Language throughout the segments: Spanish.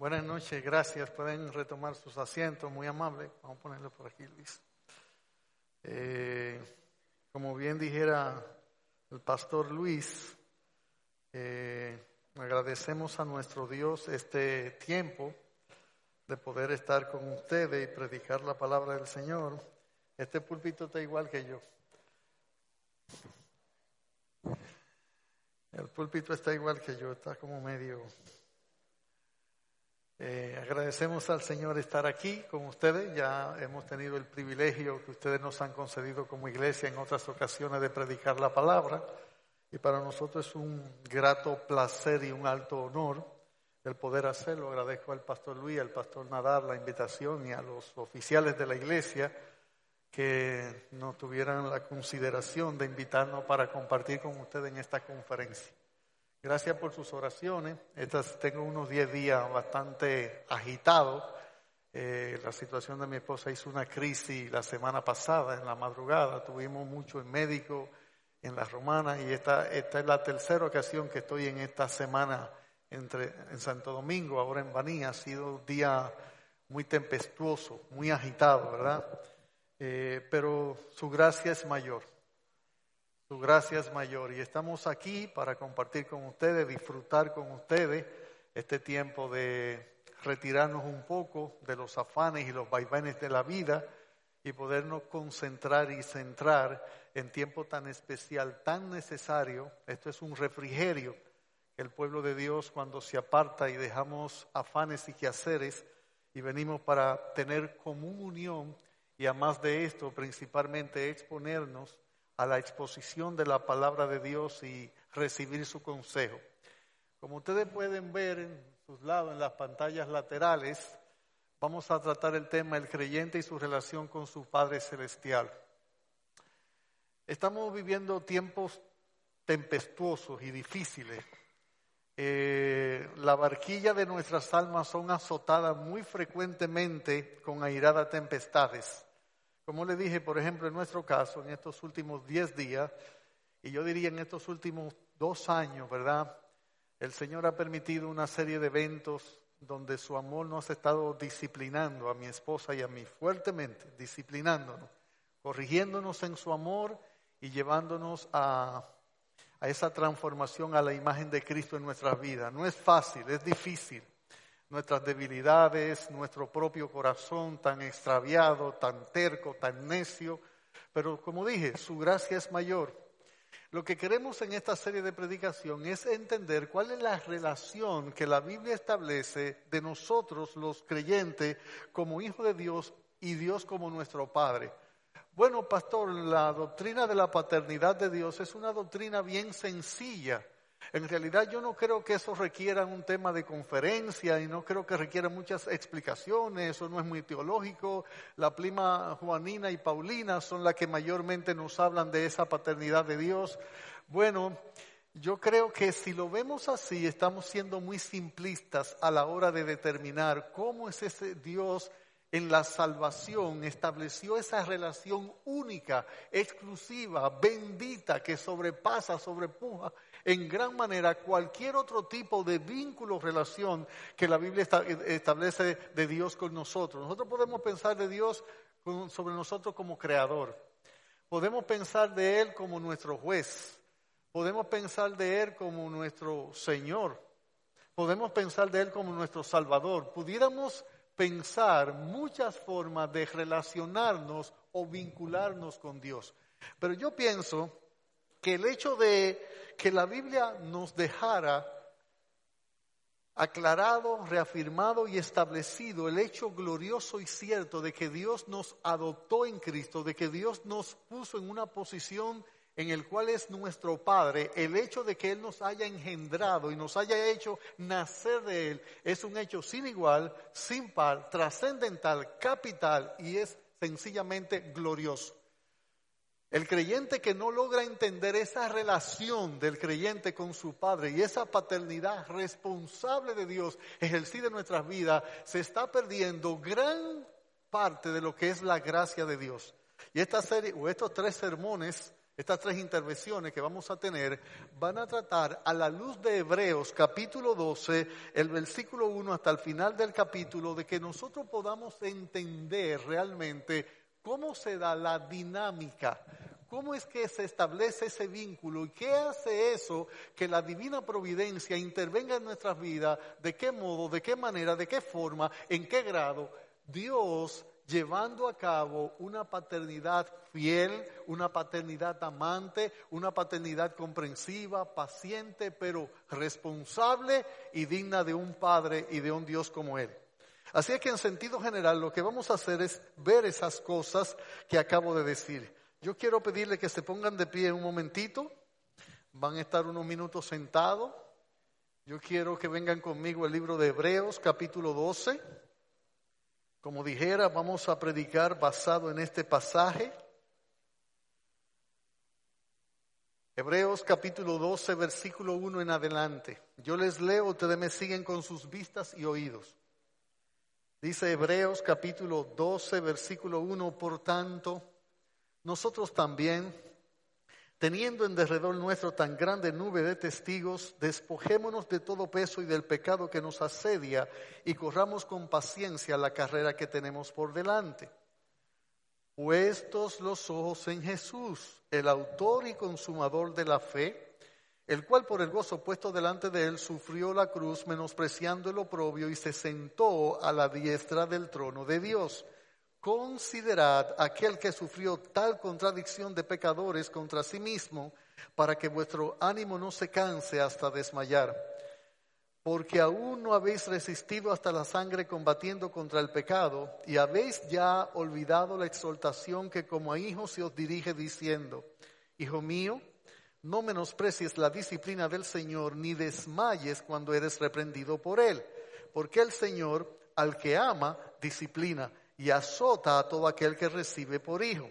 Buenas noches, gracias. Pueden retomar sus asientos, muy amable. Vamos a ponerlo por aquí, Luis. Eh, como bien dijera el pastor Luis, eh, agradecemos a nuestro Dios este tiempo de poder estar con ustedes y predicar la palabra del Señor. Este púlpito está igual que yo. El púlpito está igual que yo, está como medio... Eh, agradecemos al Señor estar aquí con ustedes. Ya hemos tenido el privilegio que ustedes nos han concedido como iglesia en otras ocasiones de predicar la palabra. Y para nosotros es un grato placer y un alto honor el poder hacerlo. Agradezco al pastor Luis, al pastor Nadar la invitación y a los oficiales de la iglesia que nos tuvieran la consideración de invitarnos para compartir con ustedes en esta conferencia. Gracias por sus oraciones. Estas, tengo unos 10 días bastante agitados. Eh, la situación de mi esposa hizo una crisis la semana pasada, en la madrugada. Tuvimos mucho en médico en las romanas y esta, esta es la tercera ocasión que estoy en esta semana entre, en Santo Domingo, ahora en Baní. Ha sido un día muy tempestuoso, muy agitado, ¿verdad? Eh, pero su gracia es mayor. Su gracia es mayor. Y estamos aquí para compartir con ustedes, disfrutar con ustedes este tiempo de retirarnos un poco de los afanes y los vaivenes de la vida y podernos concentrar y centrar en tiempo tan especial, tan necesario. Esto es un refrigerio el pueblo de Dios cuando se aparta y dejamos afanes y quehaceres y venimos para tener común unión y además de esto, principalmente exponernos a la exposición de la palabra de Dios y recibir su consejo. Como ustedes pueden ver en sus lados, en las pantallas laterales, vamos a tratar el tema el creyente y su relación con su Padre Celestial. Estamos viviendo tiempos tempestuosos y difíciles. Eh, la barquilla de nuestras almas son azotadas muy frecuentemente con airadas tempestades. Como le dije, por ejemplo, en nuestro caso, en estos últimos 10 días, y yo diría en estos últimos dos años, ¿verdad? El Señor ha permitido una serie de eventos donde su amor nos ha estado disciplinando a mi esposa y a mí fuertemente, disciplinándonos, corrigiéndonos en su amor y llevándonos a, a esa transformación a la imagen de Cristo en nuestras vidas. No es fácil, es difícil nuestras debilidades, nuestro propio corazón tan extraviado, tan terco, tan necio. Pero como dije, su gracia es mayor. Lo que queremos en esta serie de predicación es entender cuál es la relación que la Biblia establece de nosotros los creyentes como hijos de Dios y Dios como nuestro Padre. Bueno, pastor, la doctrina de la paternidad de Dios es una doctrina bien sencilla. En realidad yo no creo que eso requiera un tema de conferencia y no creo que requiera muchas explicaciones, eso no es muy teológico. La prima Juanina y Paulina son las que mayormente nos hablan de esa paternidad de Dios. Bueno, yo creo que si lo vemos así, estamos siendo muy simplistas a la hora de determinar cómo es ese Dios en la salvación estableció esa relación única, exclusiva, bendita, que sobrepasa, sobrepuja en gran manera cualquier otro tipo de vínculo o relación que la Biblia establece de Dios con nosotros. Nosotros podemos pensar de Dios sobre nosotros como creador. Podemos pensar de Él como nuestro juez. Podemos pensar de Él como nuestro Señor. Podemos pensar de Él como nuestro Salvador. Pudiéramos pensar muchas formas de relacionarnos o vincularnos con Dios. Pero yo pienso que el hecho de que la Biblia nos dejara aclarado, reafirmado y establecido el hecho glorioso y cierto de que Dios nos adoptó en Cristo, de que Dios nos puso en una posición en el cual es nuestro Padre, el hecho de que Él nos haya engendrado y nos haya hecho nacer de Él, es un hecho sin igual, sin par, trascendental, capital y es sencillamente glorioso. El creyente que no logra entender esa relación del creyente con su Padre y esa paternidad responsable de Dios ejercida en nuestras vidas, se está perdiendo gran parte de lo que es la gracia de Dios. Y esta serie, o estos tres sermones, estas tres intervenciones que vamos a tener van a tratar a la luz de Hebreos capítulo 12, el versículo 1 hasta el final del capítulo, de que nosotros podamos entender realmente cómo se da la dinámica, cómo es que se establece ese vínculo y qué hace eso que la divina providencia intervenga en nuestras vidas, de qué modo, de qué manera, de qué forma, en qué grado Dios llevando a cabo una paternidad fiel, una paternidad amante, una paternidad comprensiva, paciente, pero responsable y digna de un Padre y de un Dios como Él. Así que en sentido general lo que vamos a hacer es ver esas cosas que acabo de decir. Yo quiero pedirle que se pongan de pie un momentito, van a estar unos minutos sentados. Yo quiero que vengan conmigo el libro de Hebreos capítulo 12. Como dijera, vamos a predicar basado en este pasaje. Hebreos capítulo 12, versículo 1 en adelante. Yo les leo, ustedes me siguen con sus vistas y oídos. Dice Hebreos capítulo 12, versículo 1, por tanto, nosotros también, Teniendo en derredor nuestro tan grande nube de testigos, despojémonos de todo peso y del pecado que nos asedia y corramos con paciencia la carrera que tenemos por delante. Puestos los ojos en Jesús, el autor y consumador de la fe, el cual por el gozo puesto delante de él sufrió la cruz, menospreciando el oprobio y se sentó a la diestra del trono de Dios. Considerad aquel que sufrió tal contradicción de pecadores contra sí mismo, para que vuestro ánimo no se canse hasta desmayar. Porque aún no habéis resistido hasta la sangre combatiendo contra el pecado, y habéis ya olvidado la exhortación que como a hijos se os dirige diciendo, Hijo mío, no menosprecies la disciplina del Señor, ni desmayes cuando eres reprendido por Él, porque el Señor al que ama disciplina y azota a todo aquel que recibe por hijo.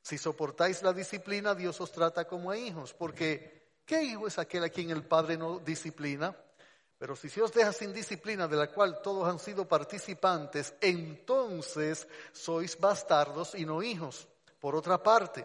Si soportáis la disciplina, Dios os trata como a hijos, porque ¿qué hijo es aquel a quien el Padre no disciplina? Pero si se os deja sin disciplina, de la cual todos han sido participantes, entonces sois bastardos y no hijos. Por otra parte,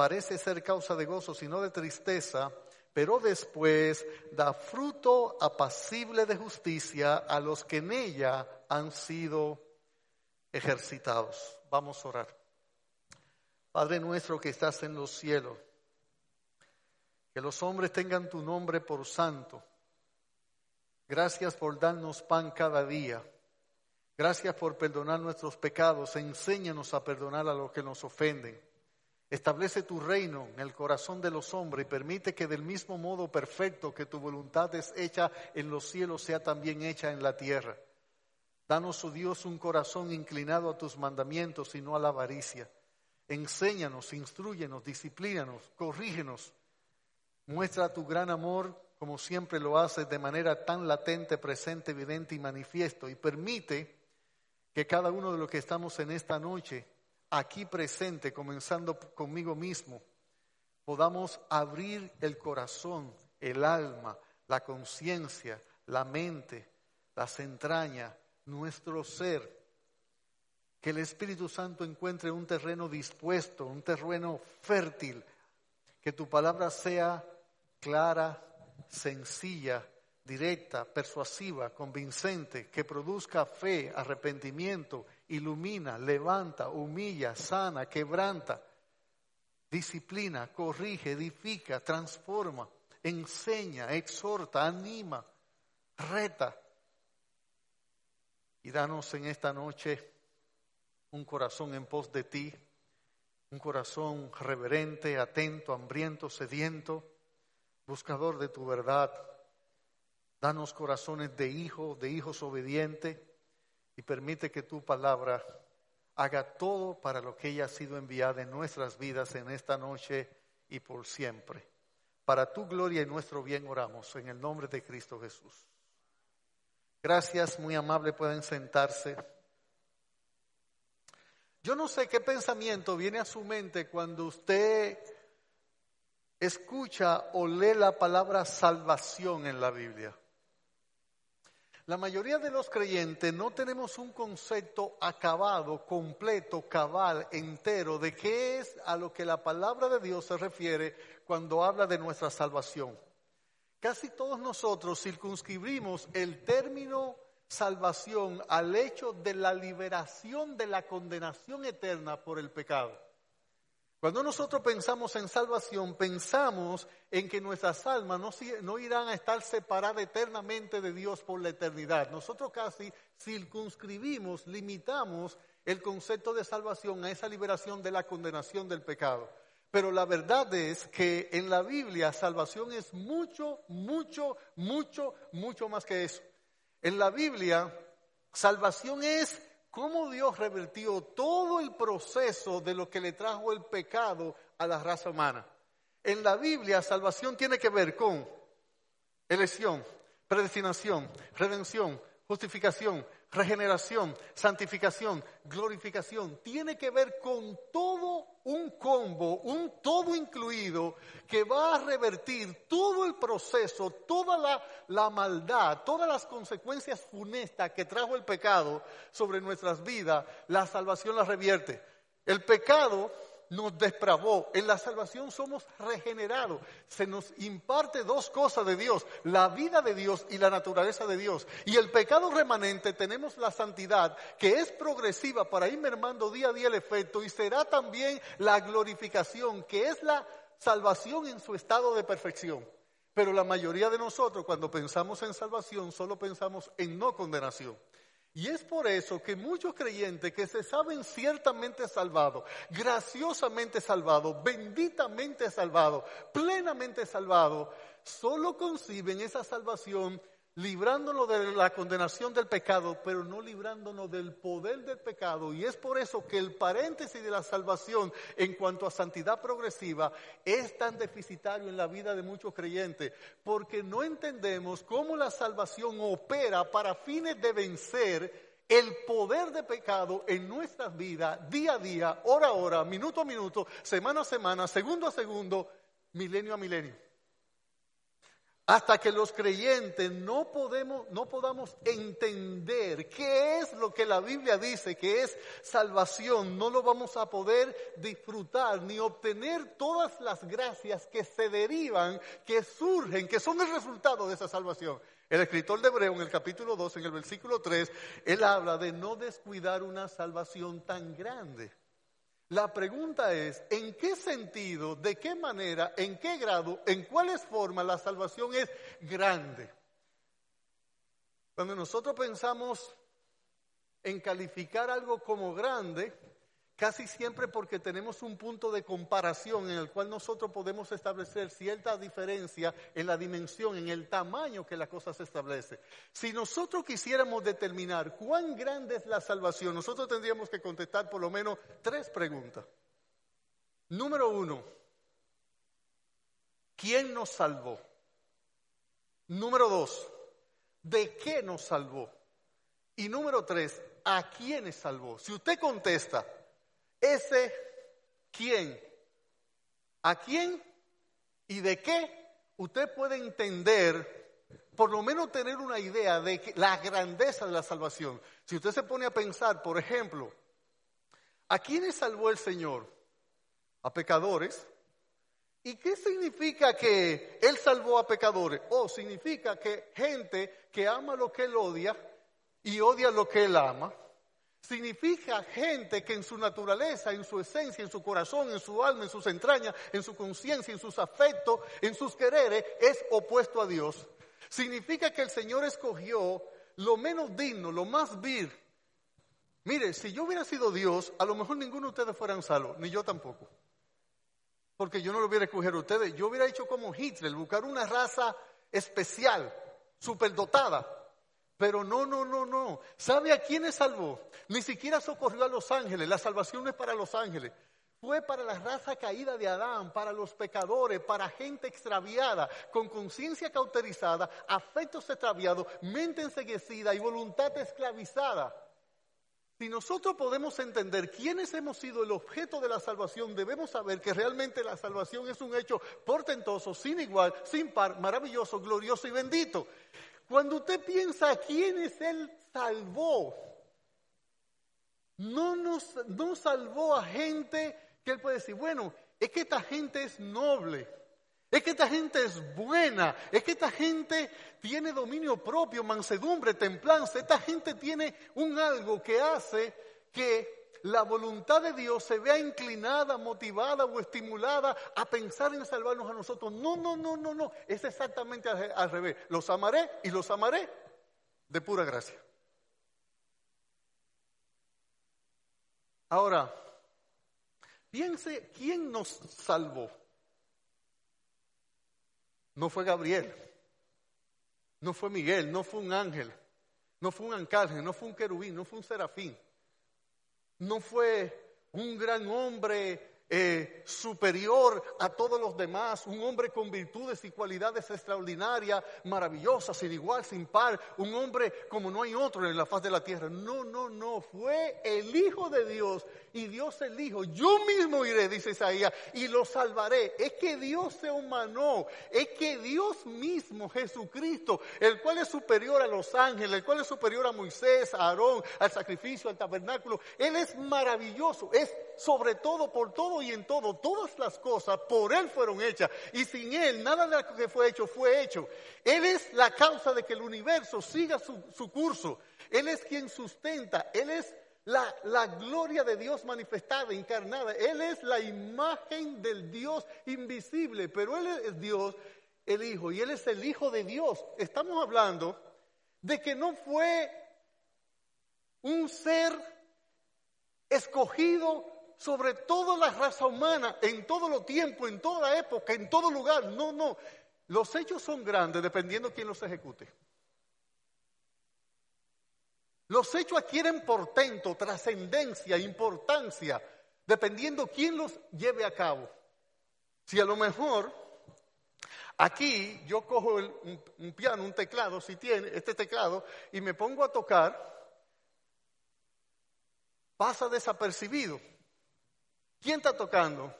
parece ser causa de gozo, sino de tristeza, pero después da fruto apacible de justicia a los que en ella han sido ejercitados. Vamos a orar. Padre nuestro que estás en los cielos, que los hombres tengan tu nombre por santo. Gracias por darnos pan cada día. Gracias por perdonar nuestros pecados. Enséñanos a perdonar a los que nos ofenden. Establece tu reino en el corazón de los hombres y permite que del mismo modo perfecto que tu voluntad es hecha en los cielos sea también hecha en la tierra. Danos, oh Dios, un corazón inclinado a tus mandamientos y no a la avaricia Enséñanos, instruyenos, disciplínanos, corrígenos. Muestra tu gran amor como siempre lo haces de manera tan latente, presente, evidente y manifiesto. Y permite que cada uno de los que estamos en esta noche, aquí presente, comenzando conmigo mismo, podamos abrir el corazón, el alma, la conciencia, la mente, las entrañas, nuestro ser. Que el Espíritu Santo encuentre un terreno dispuesto, un terreno fértil, que tu palabra sea clara, sencilla, directa, persuasiva, convincente, que produzca fe, arrepentimiento, ilumina, levanta, humilla, sana, quebranta, disciplina, corrige, edifica, transforma, enseña, exhorta, anima, reta. Y danos en esta noche un corazón en pos de ti, un corazón reverente, atento, hambriento, sediento, buscador de tu verdad. Danos corazones de hijos, de hijos obedientes y permite que tu palabra haga todo para lo que ella ha sido enviada en nuestras vidas en esta noche y por siempre. Para tu gloria y nuestro bien oramos en el nombre de Cristo Jesús. Gracias, muy amable, pueden sentarse. Yo no sé qué pensamiento viene a su mente cuando usted escucha o lee la palabra salvación en la Biblia. La mayoría de los creyentes no tenemos un concepto acabado, completo, cabal, entero de qué es a lo que la palabra de Dios se refiere cuando habla de nuestra salvación. Casi todos nosotros circunscribimos el término salvación al hecho de la liberación de la condenación eterna por el pecado. Cuando nosotros pensamos en salvación, pensamos en que nuestras almas no, irán a estar separadas eternamente de Dios por la eternidad. Nosotros casi circunscribimos, limitamos el concepto de salvación a esa liberación de la condenación del pecado. Pero la verdad es que en la Biblia salvación es mucho, mucho, mucho, mucho más que eso. En la Biblia, salvación es cómo Dios revertió todo el proceso de lo que le trajo el pecado a la raza humana. En la Biblia, salvación tiene que ver con elección, predestinación, redención, justificación, regeneración, santificación, glorificación. Tiene que ver con todo un combo, un todo incluido que va a revertir todo el proceso, toda la, la maldad, todas las consecuencias funestas que trajo el pecado sobre nuestras vidas. La salvación la revierte. El pecado nos depravó. En la salvación somos regenerados. Se nos imparte dos cosas de Dios, la vida de Dios y la naturaleza de Dios. Y el pecado remanente tenemos la santidad que es progresiva para ir mermando día a día el efecto y será también la glorificación que es la salvación en su estado de perfección. Pero la mayoría de nosotros cuando pensamos en salvación solo pensamos en no condenación. Y es por eso que muchos creyentes que se saben ciertamente salvados, graciosamente salvados, benditamente salvados, plenamente salvados, solo conciben esa salvación librándonos de la condenación del pecado, pero no librándonos del poder del pecado. Y es por eso que el paréntesis de la salvación en cuanto a santidad progresiva es tan deficitario en la vida de muchos creyentes, porque no entendemos cómo la salvación opera para fines de vencer el poder de pecado en nuestras vidas, día a día, hora a hora, minuto a minuto, semana a semana, segundo a segundo, milenio a milenio hasta que los creyentes no, podemos, no podamos entender qué es lo que la Biblia dice que es salvación, no lo vamos a poder disfrutar ni obtener todas las gracias que se derivan, que surgen, que son el resultado de esa salvación. El escritor de Hebreo en el capítulo 2, en el versículo 3, él habla de no descuidar una salvación tan grande. La pregunta es, ¿en qué sentido, de qué manera, en qué grado, en cuáles formas la salvación es grande? Cuando nosotros pensamos en calificar algo como grande, casi siempre porque tenemos un punto de comparación en el cual nosotros podemos establecer cierta diferencia en la dimensión, en el tamaño que la cosa se establece. Si nosotros quisiéramos determinar cuán grande es la salvación, nosotros tendríamos que contestar por lo menos tres preguntas. Número uno, ¿quién nos salvó? Número dos, ¿de qué nos salvó? Y número tres, ¿a quiénes salvó? Si usted contesta, ese quién, a quién y de qué usted puede entender, por lo menos tener una idea de la grandeza de la salvación. Si usted se pone a pensar, por ejemplo, ¿a quiénes salvó el Señor? A pecadores. ¿Y qué significa que Él salvó a pecadores? O oh, significa que gente que ama lo que Él odia y odia lo que Él ama. Significa gente que en su naturaleza, en su esencia, en su corazón, en su alma, en sus entrañas, en su conciencia, en sus afectos, en sus quereres, es opuesto a Dios. Significa que el Señor escogió lo menos digno, lo más vil. Mire, si yo hubiera sido Dios, a lo mejor ninguno de ustedes fueran salvos, ni yo tampoco. Porque yo no lo hubiera escogido a ustedes. Yo hubiera hecho como Hitler, buscar una raza especial, superdotada pero no, no, no, no. ¿Sabe a quiénes salvó? Ni siquiera socorrió a los ángeles. La salvación no es para los ángeles. fue para la raza caída de Adán, para los pecadores, para gente extraviada, con conciencia cauterizada, afectos extraviados, mente enseguecida y voluntad esclavizada. Si nosotros podemos entender quiénes hemos sido el objeto de la salvación, debemos saber que realmente la salvación es un hecho portentoso, sin igual, sin par, maravilloso, glorioso y bendito. Cuando usted piensa a quiénes Él salvó, no nos no salvó a gente que Él puede decir, bueno, es que esta gente es noble, es que esta gente es buena, es que esta gente tiene dominio propio, mansedumbre, templanza, esta gente tiene un algo que hace que la voluntad de Dios se vea inclinada, motivada o estimulada a pensar en salvarnos a nosotros. No, no, no, no, no, es exactamente al, revés. Los amaré y los amaré de pura gracia. Ahora, piense quién nos salvó. No fue Gabriel, no fue Miguel, no fue un ángel, no fue un arcángel, no fue un querubín, no fue un serafín, no fue un gran hombre eh, superior a todos los demás, un hombre con virtudes y cualidades extraordinarias, maravillosas, sin igual, sin par, un hombre como no hay otro en la faz de la tierra. No, no, no, fue el Hijo de Dios y Dios el Hijo. Yo mismo iré, dice Isaías, y lo salvaré. Es que Dios se humanó, es que Dios mismo, Jesucristo, el cual es superior a los ángeles, el cual es superior a Moisés, a Aarón, al sacrificio, al tabernáculo, Él es maravilloso, es sobre todo, por todo y en todo, todas las cosas por Él fueron hechas. Y sin Él, nada de lo que fue hecho fue hecho. Él es la causa de que el universo siga su, su curso. Él es quien sustenta. Él es la, la, gloria de Dios manifestada, encarnada. Él es la imagen del Dios invisible, pero Él es Dios, el Hijo, y Él es el Hijo de Dios. Estamos hablando de que no fue un ser escogido sobre toda la raza humana, en todo lo tiempo, en toda época, en todo lugar. No, no. Los hechos son grandes dependiendo quién los ejecute. Los hechos adquieren portento, trascendencia, importancia, dependiendo quién los lleve a cabo. Si a lo mejor aquí yo cojo un, un, piano, un teclado, si tiene este teclado, y me pongo a tocar, pasa desapercibido. ¿Quién está tocando?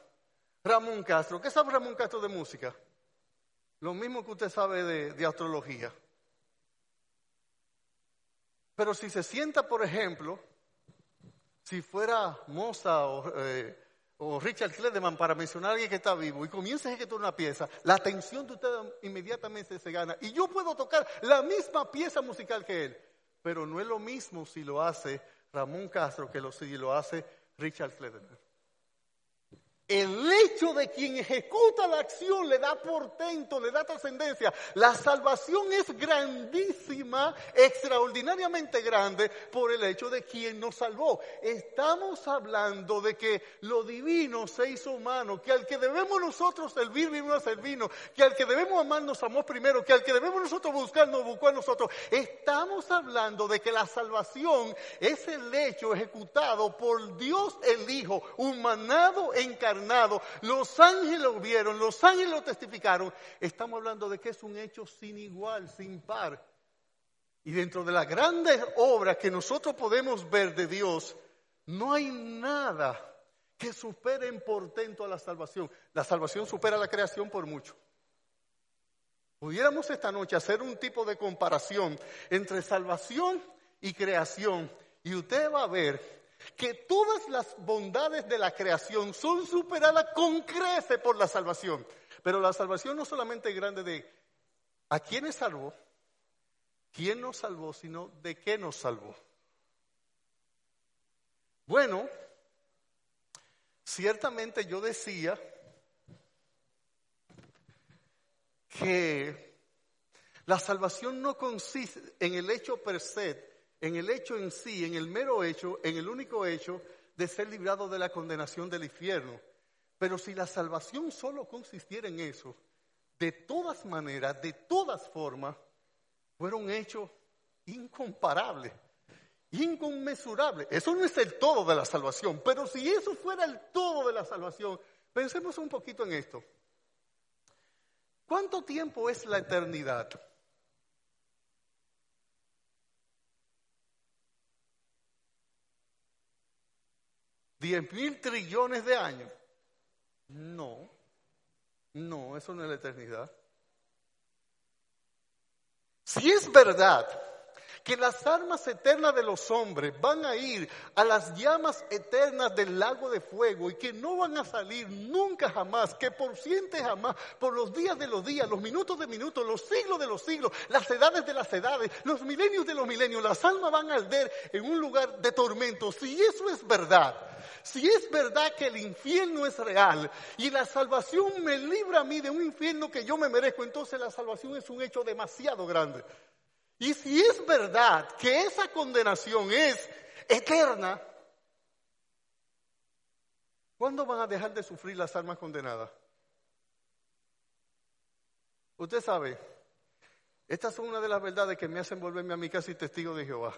Ramón Castro. ¿Qué sabe Ramón Castro de música? Lo mismo que usted sabe de, astrología. Pero si se sienta, por ejemplo, si fuera Mozart o, eh, Richard Cledeman, para mencionar a alguien que está vivo, y comienza a ejecutar una pieza, la atención de usted inmediatamente se gana. Y yo puedo tocar la misma pieza musical que él, pero no es lo mismo si lo hace Ramón Castro que si lo hace Richard Cledeman. El hecho de quien ejecuta la acción le da portento, le da trascendencia. La salvación es grandísima, extraordinariamente grande por el hecho de quien nos salvó. Estamos hablando de que lo divino se hizo humano, que al que debemos nosotros servir, vino a servirnos, que al que debemos amar nos amó primero, que al que debemos nosotros buscar nos buscó a nosotros. Estamos hablando de que la salvación es el hecho ejecutado por Dios el Hijo, humanado, encarnado los ángeles lo vieron, los ángeles lo testificaron. Estamos hablando de que es un hecho sin igual, sin par. Y dentro de las grandes obras que nosotros podemos ver de Dios, no hay nada que supere en portento a la salvación. La salvación supera la creación por mucho. Pudiéramos esta noche hacer un tipo de comparación entre salvación y creación y usted va a ver que todas las bondades de la creación son superadas con crece por la salvación. Pero la salvación no solamente es grande de a quién salvó, quién nos salvó, sino de qué nos salvó. Bueno, ciertamente yo decía que la salvación no consiste en el hecho per se en el hecho en sí, en el mero hecho, en el único hecho de ser librado de la condenación del infierno. Pero si la salvación solo consistiera en eso, de todas maneras, de todas formas, fuera un hecho incomparable. inconmensurable. Eso no es el todo de la salvación, pero si eso fuera el todo de la salvación, pensemos un poquito en esto. ¿Cuánto tiempo es la eternidad? ¿Diez mil trillones de años? No, no, eso no es la eternidad. Si es verdad que las armas eternas de los hombres van a ir a las llamas eternas del lago de fuego y que no van a salir nunca jamás, que por siempre jamás, por los días de los días, los minutos de minutos, los siglos de los siglos, las edades de las edades, los milenios de los milenios, las almas van a arder en un lugar de tormento. Si eso es verdad, si es verdad que el infierno es real y la salvación me libra a mí de un infierno que yo me merezco, entonces la salvación es un hecho demasiado grande. Y si es verdad que esa condenación es eterna, ¿cuándo van a dejar de sufrir las almas condenadas? Usted sabe, estas son una de las verdades que me hacen volverme a mi casa y testigo de Jehová.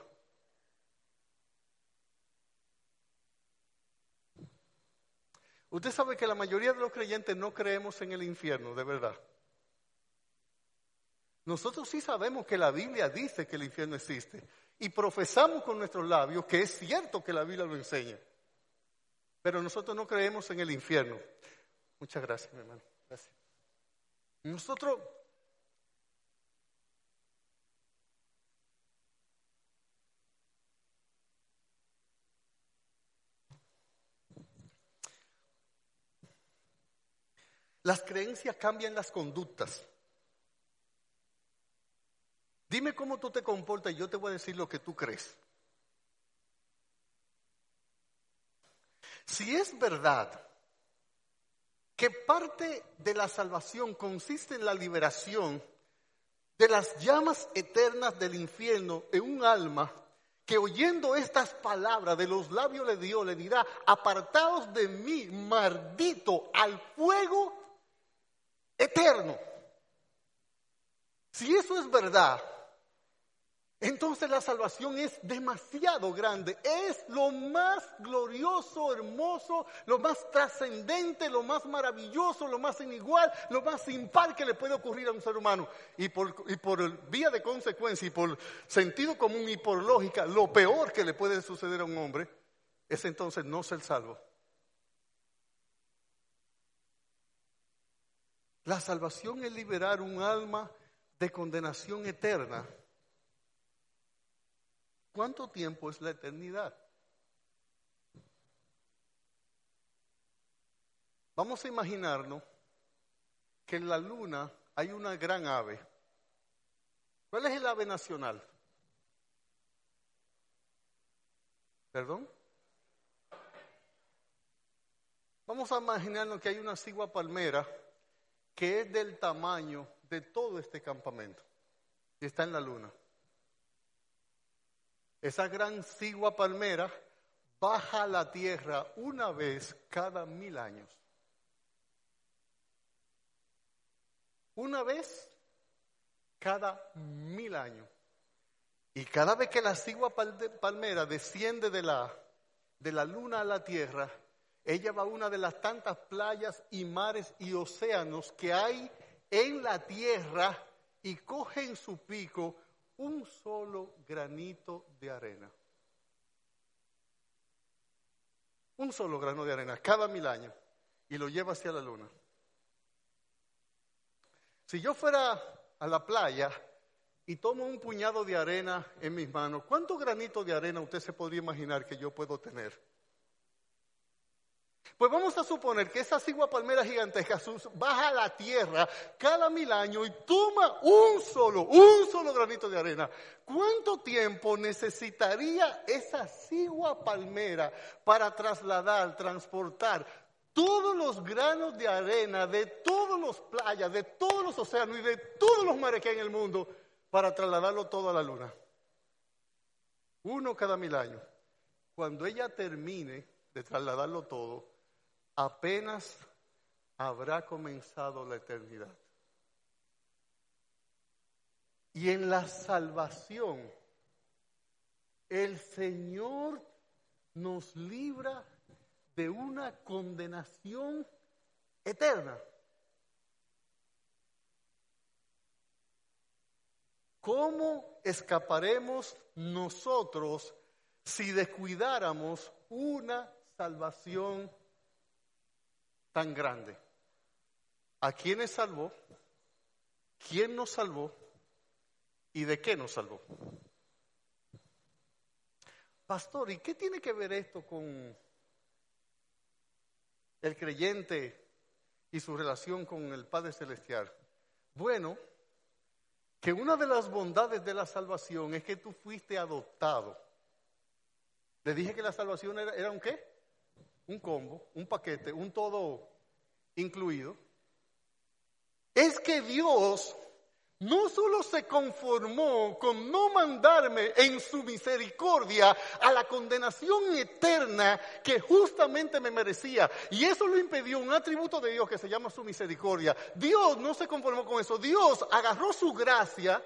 Usted sabe que la mayoría de los creyentes no creemos en el infierno, de verdad. Nosotros sí sabemos que la Biblia dice que el infierno existe y profesamos con nuestros labios que es cierto que la Biblia lo enseña. Pero nosotros no creemos en el infierno. Muchas gracias, mi hermano. Gracias. Nosotros Las creencias cambian las conductas. Dime cómo tú te comportas y yo te voy a decir lo que tú crees. Si es verdad que parte de la salvación consiste en la liberación de las llamas eternas del infierno en un alma que oyendo estas palabras de los labios de Dios le dirá, apartados de mí, maldito, al fuego eterno. Si eso es verdad, entonces la salvación es demasiado grande, es lo más glorioso, hermoso, lo más trascendente, lo más maravilloso, lo más inigual, lo más impar que le puede ocurrir a un ser humano. Y por, y por vía de consecuencia y por sentido común y por lógica, lo peor que le puede suceder a un hombre es entonces no ser salvo. La salvación es liberar un alma de condenación eterna ¿Cuánto tiempo es la eternidad? Vamos a imaginarnos que en la luna hay una gran ave. ¿Cuál es el ave nacional? ¿Perdón? Vamos a imaginarnos que hay una cigua palmera que es del tamaño de todo este campamento y está en la luna. Esa gran cigua palmera baja a la tierra una vez cada mil años. Una vez cada mil años. Y cada vez que la cigua palmera desciende de la, de la luna a la tierra, ella va a una de las tantas playas y mares y océanos que hay en la tierra y coge en su pico un solo granito de arena. Un solo grano de arena cada mil años y lo lleva hacia la luna. Si yo fuera a la playa y tomo un puñado de arena en mis manos, ¿cuántos granitos de arena usted se podría imaginar que yo puedo tener? Pues vamos a suponer que esa cigua palmera gigantesca baja a la tierra cada mil años y toma un solo, un solo granito de arena. ¿Cuánto tiempo necesitaría esa cigua palmera para trasladar, transportar todos los granos de arena de todas las playas, de todos los océanos y de todos los mares que hay en el mundo para trasladarlo todo a la luna? Uno cada mil años. Cuando ella termine de trasladarlo todo, apenas habrá comenzado la eternidad. Y en la salvación, el Señor nos libra de una condenación eterna. ¿Cómo escaparemos nosotros si descuidáramos una salvación tan grande? ¿A quiénes salvó? ¿Quién nos salvó? ¿Y de qué nos salvó? Pastor, ¿y qué tiene que ver esto con el creyente y su relación con el Padre Celestial? Bueno, que una de las bondades de la salvación es que tú fuiste adoptado. Le dije que la salvación era, era un qué? Un combo, un paquete, un todo incluido. Es que Dios no solo se conformó con no mandarme en su misericordia a la condenación eterna que justamente me merecía, y eso lo impidió un atributo de Dios que se llama su misericordia. Dios no se conformó con eso, Dios agarró su gracia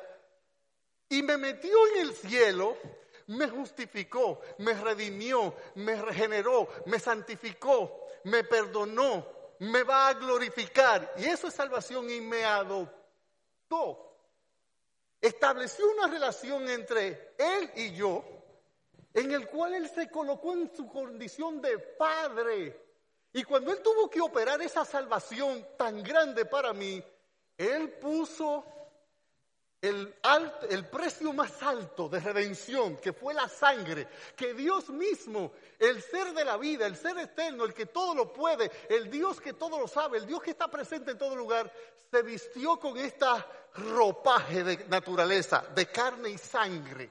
y me metió en el cielo, me justificó, me redimió, me regeneró, me santificó, me perdonó, me va a glorificar, y eso es salvación y me adoptó estableció una relación entre él y yo, en el cual él se colocó en su condición de padre. Y cuando él tuvo que operar esa salvación tan grande para mí, él puso el, el, precio más alto de redención, que fue la sangre, que Dios mismo, el ser de la vida, el ser eterno, el que todo lo puede, el Dios que todo lo sabe, el Dios que está presente en todo lugar, se vistió con esta ropaje de naturaleza, de carne y sangre.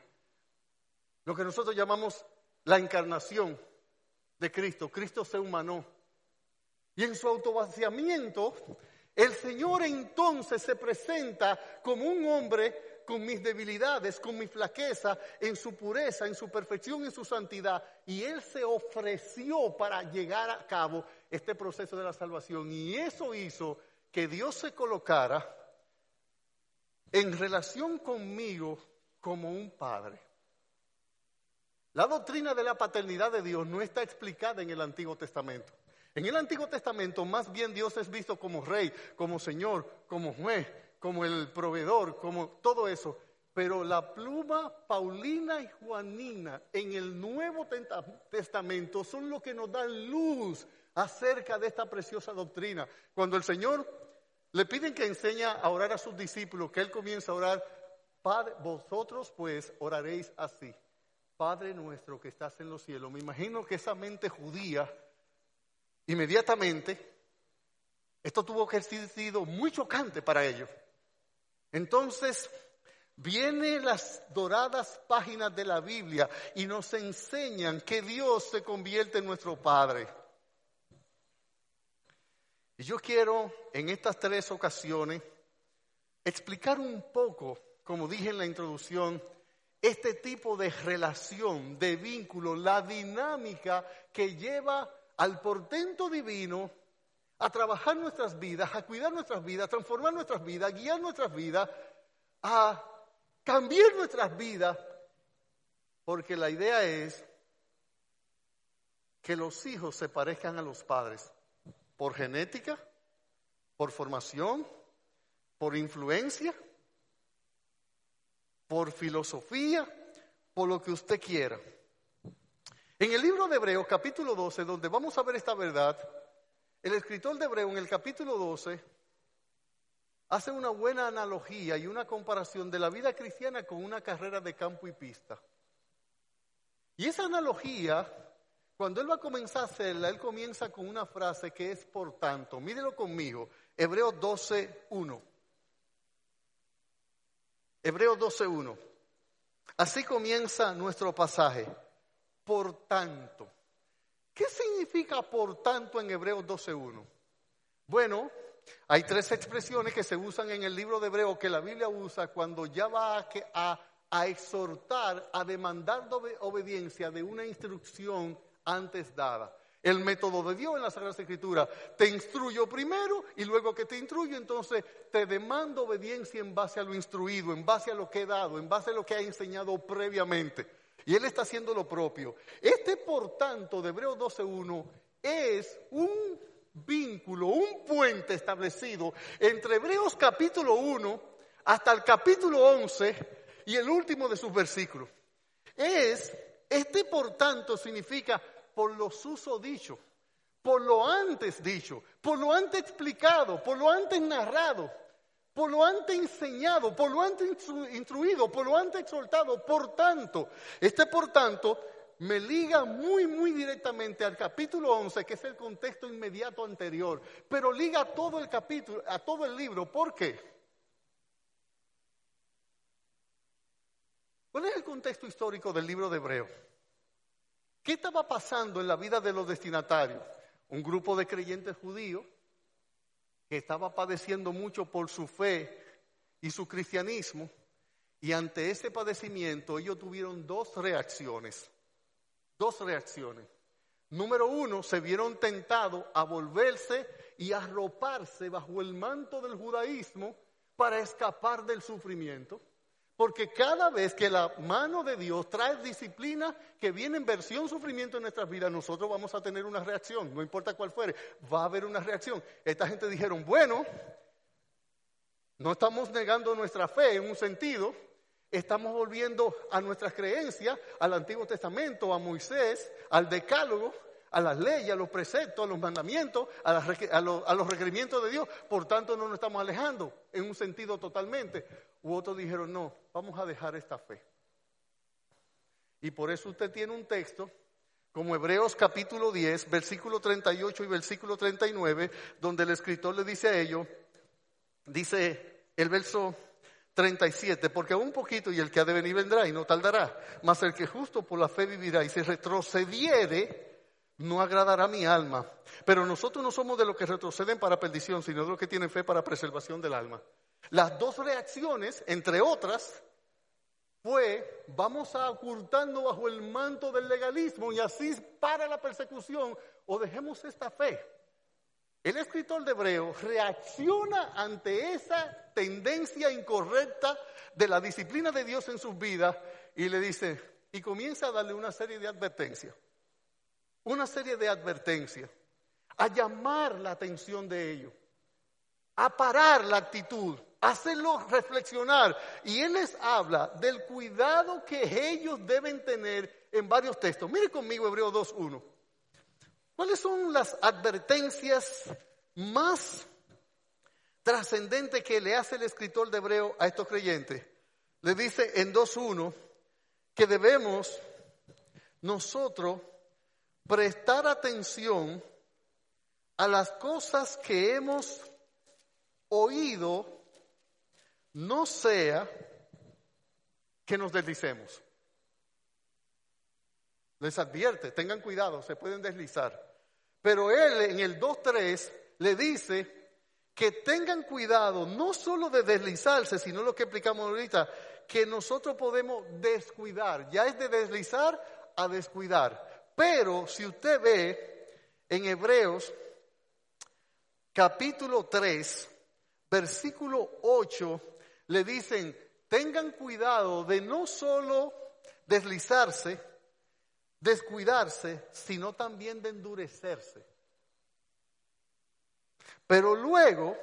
Lo que nosotros llamamos la encarnación de Cristo. Cristo se humanó. Y en su autovaciamiento, el Señor entonces se presenta como un hombre con mis debilidades, con mi flaqueza, en su pureza, en su perfección, en su santidad. Y Él se ofreció para llegar a cabo este proceso de la salvación. Y eso hizo que Dios se colocara en relación conmigo como un padre. La doctrina de la paternidad de Dios no está explicada en el Antiguo Testamento. En el Antiguo Testamento más bien Dios es visto como rey, como señor, como juez, como el proveedor, como todo eso. Pero la pluma Paulina y Juanina en el Nuevo Testamento son lo que nos dan luz acerca de esta preciosa doctrina. Cuando el Señor le piden que enseñe a orar a sus discípulos, que Él comienza a orar, Padre, vosotros pues oraréis así. Padre nuestro que estás en los cielos. Me imagino que esa mente judía Inmediatamente, esto tuvo que haber sido muy chocante para ellos. Entonces, vienen las doradas páginas de la Biblia y nos enseñan que Dios se convierte en nuestro Padre. Y yo quiero en estas tres ocasiones explicar un poco, como dije en la introducción, este tipo de relación, de vínculo, la dinámica que lleva al portento divino a trabajar nuestras vidas, a cuidar nuestras vidas, a transformar nuestras vidas, a guiar nuestras vidas, a cambiar nuestras vidas, porque la idea es que los hijos se parezcan a los padres por genética, por formación, por influencia, por filosofía, por lo que usted quiera. En el libro de Hebreos, capítulo 12, donde vamos a ver esta verdad, el escritor de Hebreo en el capítulo 12 hace una buena analogía y una comparación de la vida cristiana con una carrera de campo y pista. Y esa analogía, cuando él va a comenzar a hacerla, él comienza con una frase que es por tanto. Mírelo conmigo, Hebreos 12, 1. Hebreos 12, 1. Así comienza nuestro pasaje por tanto. ¿Qué significa por tanto en Hebreos 12.1? Bueno, hay tres expresiones que se usan en el libro de Hebreo que la Biblia usa cuando ya va a, exhortar, a demandar obediencia de una instrucción antes dada. El método de Dios en la Sagrada Escritura. Te instruyo primero y luego que te instruyo, entonces te demando obediencia en base a lo instruido, en base a lo que he dado, en base a lo que he enseñado previamente. Y él está haciendo lo propio. Este, por tanto, de Hebreos 12.1 es un vínculo, un puente establecido entre Hebreos capítulo 1 hasta el capítulo 11 y el último de sus versículos. Es, este por tanto significa por lo suso dicho, por lo antes dicho, por lo antes explicado, por lo antes narrado, por lo antes enseñado, por lo antes instruido, por lo antes exhortado. Por tanto, este por tanto me liga muy, muy directamente al capítulo 11, que es el contexto inmediato anterior, pero liga todo el capítulo, a todo el libro. ¿Por qué? ¿Cuál es el contexto histórico del libro de Hebreo? ¿Qué estaba pasando en la vida de los destinatarios? Un grupo de creyentes judíos que estaba padeciendo mucho por su fe y su cristianismo, y ante ese padecimiento ellos tuvieron dos reacciones dos reacciones. Número uno, se vieron tentados a volverse y arroparse bajo el manto del judaísmo para escapar del sufrimiento. Porque cada vez que la mano de Dios trae disciplina que viene en versión sufrimiento en nuestras vidas, nosotros vamos a tener una reacción, no importa cuál fuere, va a haber una reacción. Esta gente dijeron, bueno, no estamos negando nuestra fe en un sentido, Estamos volviendo a nuestras creencias, al Antiguo Testamento, a Moisés, al Decálogo, a las leyes, a los preceptos, a los mandamientos, a, los, requerimientos de Dios. Por tanto, no nos estamos alejando en un sentido totalmente. U otros dijeron, no, vamos a dejar esta fe. Y por eso usted tiene un texto como Hebreos capítulo 10, versículo 38 y versículo 39, donde el escritor le dice a ellos, dice el verso 37, porque un poquito y el que ha de venir vendrá y no tardará, mas el que justo por la fe vivirá y si retrocediere, no agradará mi alma. Pero nosotros no somos de los que retroceden para perdición, sino de los que tienen fe para preservación del alma. Las dos reacciones, entre otras, fue, vamos a ocultarnos bajo el manto del legalismo y así para la persecución o dejemos esta fe. El escritor de Hebreo reacciona ante esa tendencia incorrecta de la disciplina de Dios en sus vidas y le dice, y comienza a darle una serie de advertencias, una serie de advertencias, a llamar la atención de ellos, a parar la actitud, a hacerlos reflexionar. Y él les habla del cuidado que ellos deben tener en varios textos. Mire conmigo Hebreo 2.1. ¿Cuáles son las advertencias más trascendentes que le hace el escritor de Hebreo a estos creyentes? Le dice en 2.1 que debemos nosotros prestar atención a las cosas que hemos oído, no sea que nos deslicemos. Les advierte, tengan cuidado, se pueden deslizar. Pero él en el 2.3 le dice que tengan cuidado no solo de deslizarse, sino lo que explicamos ahorita, que nosotros podemos descuidar. Ya es de deslizar a descuidar. Pero si usted ve en Hebreos capítulo 3, versículo 8, le dicen, tengan cuidado de no solo deslizarse, descuidarse, sino también de endurecerse. Pero luego,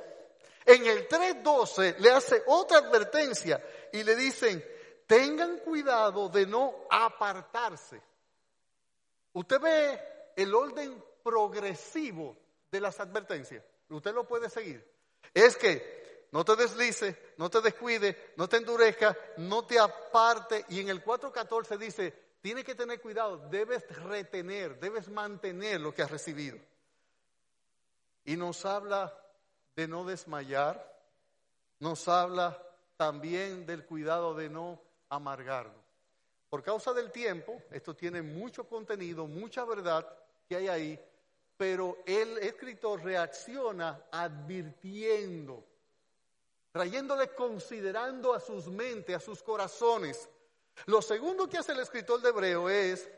en el 3.12 le hace otra advertencia y le dicen, tengan cuidado de no apartarse. Usted ve el orden progresivo de las advertencias. Usted lo puede seguir. Es que no te deslice, no te descuide, no te endurezca, no te aparte. Y en el 4.14 dice, tiene que tener cuidado, debes retener, debes mantener lo que has recibido. Y nos habla de no desmayar, nos habla también del cuidado de no amargarnos. Por causa del tiempo, esto tiene mucho contenido, mucha verdad que hay ahí, pero el escritor reacciona advirtiendo, trayéndole considerando a sus mentes, a sus corazones, lo segundo que hace el escritor de Hebreo es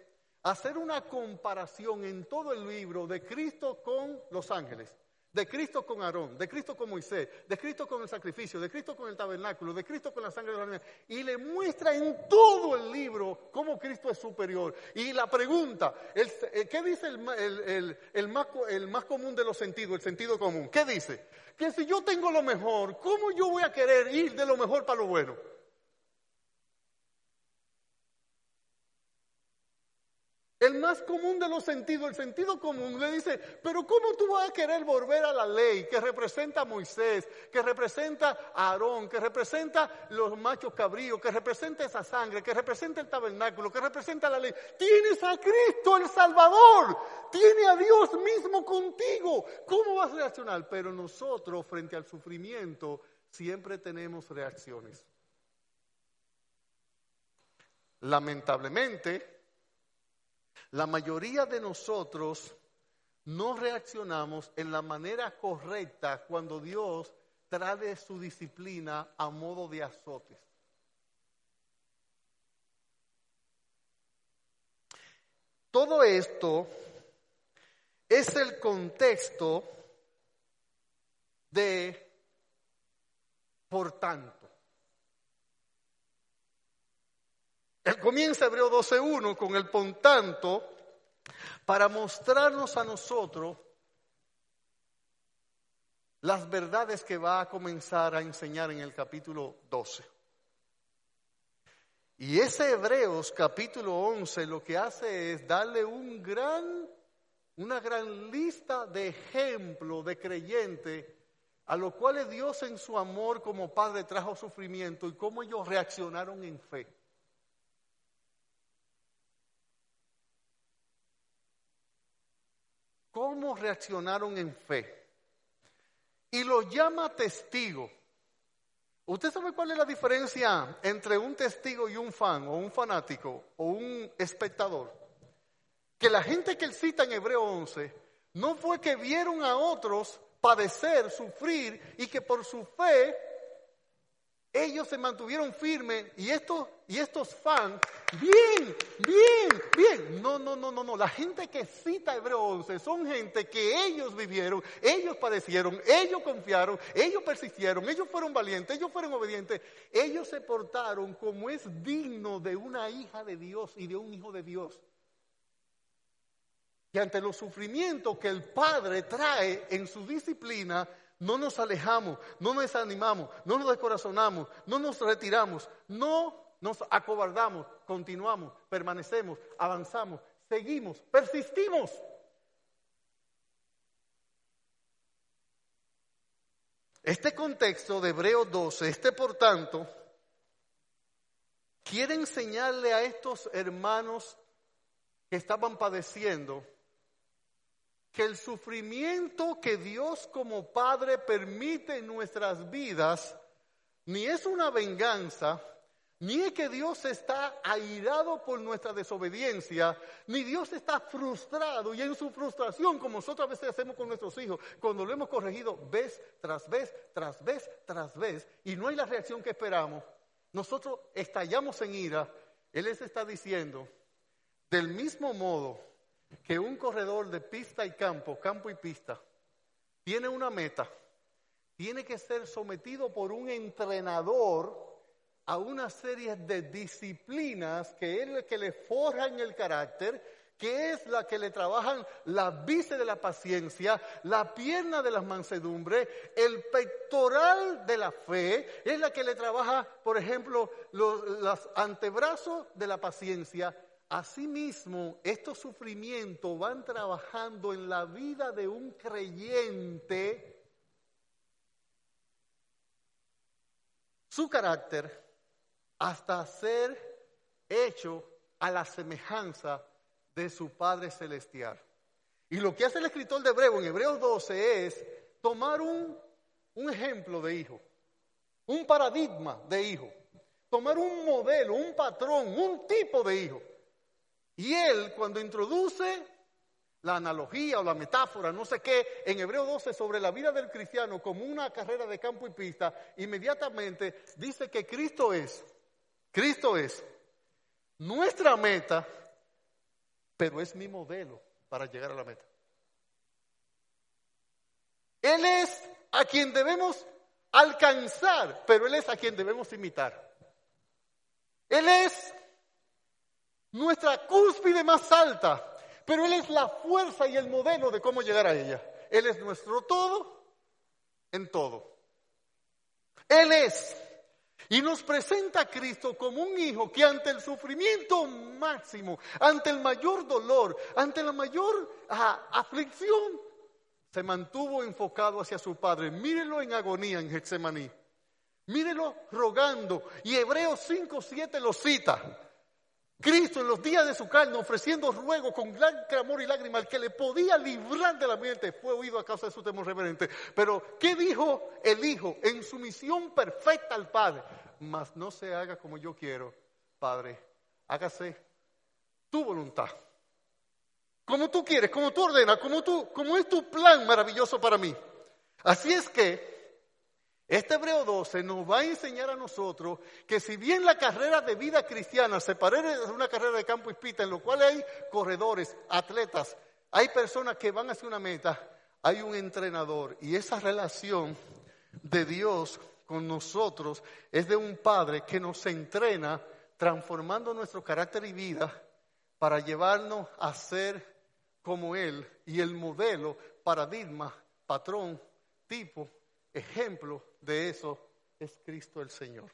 hacer una comparación en todo el libro de Cristo con los ángeles. De Cristo con Aarón, de Cristo con Moisés, de Cristo con el sacrificio, de Cristo con el tabernáculo, de Cristo con la sangre de la niña, y le muestra en todo el libro cómo Cristo es superior. Y la pregunta, eh, ¿qué dice el, más, el más común de los sentidos, el sentido común? ¿Qué dice? Que si yo tengo lo mejor, ¿cómo yo voy a querer ir de lo mejor para lo bueno? El más común de los sentidos, el sentido común, le dice, pero ¿cómo tú vas a querer volver a la ley que representa a Moisés, que representa a Aarón, que representa los machos cabríos, que representa esa sangre, que representa el tabernáculo, que representa la ley? Tienes a Cristo el Salvador, tiene a Dios mismo contigo. ¿Cómo vas a reaccionar? Pero nosotros frente al sufrimiento siempre tenemos reacciones. Lamentablemente, la mayoría de nosotros no reaccionamos en la manera correcta cuando Dios trae su disciplina a modo de azotes. Todo esto es el contexto de por tanto. Él comienza Hebreo 12.1 con el por tanto para mostrarnos a nosotros las verdades que va a comenzar a enseñar en el capítulo 12. Y ese Hebreos capítulo 11 lo que hace es darle un gran, una gran lista de ejemplos de creyentes a los cuales Dios en su amor como Padre trajo sufrimiento y cómo ellos reaccionaron en fe. Cómo reaccionaron en fe. Y lo llama testigo. ¿Usted sabe cuál es la diferencia entre un testigo y un fan, o un fanático, o un espectador? Que la gente que él cita en Hebreo 11 no fue que vieron a otros padecer, sufrir, y que por su fe ellos se mantuvieron firmes y estos, fans, bien, bien, bien. No, no, no, no, no. La gente que cita Hebreo 11 son gente que ellos vivieron, ellos padecieron, ellos confiaron, ellos persistieron, ellos fueron valientes, ellos fueron obedientes. Ellos se portaron como es digno de una hija de Dios y de un hijo de Dios. Y ante los sufrimientos que el Padre trae en su disciplina, no nos alejamos, no nos desanimamos, no nos descorazonamos, no nos retiramos, no nos acobardamos, continuamos, permanecemos, avanzamos, seguimos, persistimos. Este contexto de Hebreos 12, este por tanto, quiere enseñarle a estos hermanos que estaban padeciendo que el sufrimiento que Dios como Padre permite en nuestras vidas ni es una venganza, ni es que Dios está airado por nuestra desobediencia, ni Dios está frustrado y en su frustración, como nosotros a veces hacemos con nuestros hijos, cuando lo hemos corregido vez tras vez, tras vez, tras vez, y no hay la reacción que esperamos, nosotros estallamos en ira, Él les está diciendo, del mismo modo, que un corredor de pista y campo, campo y pista, tiene una meta, tiene que ser sometido por un entrenador a una serie de disciplinas que es la que le forjan el carácter, que es la que le trabajan la vice de la paciencia, la pierna de las mansedumbre, el pectoral de la fe, es la que le trabaja, por ejemplo, los antebrazos de la paciencia Asimismo, estos sufrimientos van trabajando en la vida de un creyente su carácter hasta ser hecho a la semejanza de su Padre Celestial. Y lo que hace el escritor de Hebreo en Hebreos 12 es tomar un, un ejemplo de hijo, un paradigma de hijo, tomar un modelo, un patrón, un tipo de hijo y él, cuando introduce la analogía o la metáfora, no sé qué, en Hebreo 12 sobre la vida del cristiano como una carrera de campo y pista, inmediatamente dice que Cristo es, Cristo es nuestra meta, pero es mi modelo para llegar a la meta. Él es a quien debemos alcanzar, pero Él es a quien debemos imitar. Él es nuestra cúspide más alta, pero Él es la fuerza y el modelo de cómo llegar a ella. Él es nuestro todo en todo. Él es. Y nos presenta a Cristo como un hijo que ante el sufrimiento máximo, ante el mayor dolor, ante la mayor ah, aflicción, se mantuvo enfocado hacia su Padre. Mírelo en agonía en Getsemaní. Mírelo rogando. Y Hebreos 5, 7 lo cita. Cristo en los días de su carne ofreciendo ruego con gran clamor y lágrimas al que le podía librar de la muerte fue oído a causa de su temor reverente. Pero ¿qué dijo el Hijo en su misión perfecta al Padre? Mas no se haga como yo quiero, Padre, hágase tu voluntad como tú quieres, como tú ordenas, como, tú, como es tu plan maravilloso para mí. Así es que este Hebreo 12 nos va a enseñar a nosotros que si bien la carrera de vida cristiana se parece a una carrera de campo y pita, en lo cual hay corredores, atletas, hay personas que van hacia una meta, hay un entrenador y esa relación de Dios con nosotros es de un Padre que nos entrena transformando nuestro carácter y vida para llevarnos a ser como Él y el modelo, paradigma, patrón, tipo, ejemplo de eso es Cristo el Señor.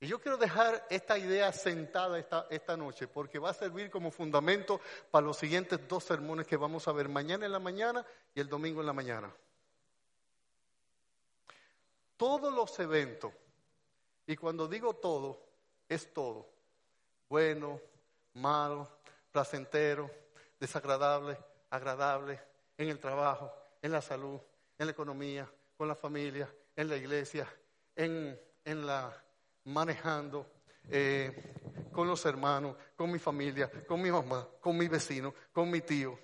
Y yo quiero dejar esta idea sentada esta, esta, noche porque va a servir como fundamento para los siguientes dos sermones que vamos a ver mañana en la mañana y el domingo en la mañana. Todos los eventos, y cuando digo todo, es todo, bueno, malo, placentero, desagradable, agradable, en el trabajo, en la salud, en la economía, con la familia, en la iglesia, en, la manejando, eh, con los hermanos, con mi familia, con mi mamá, con mi vecino, con mi tío.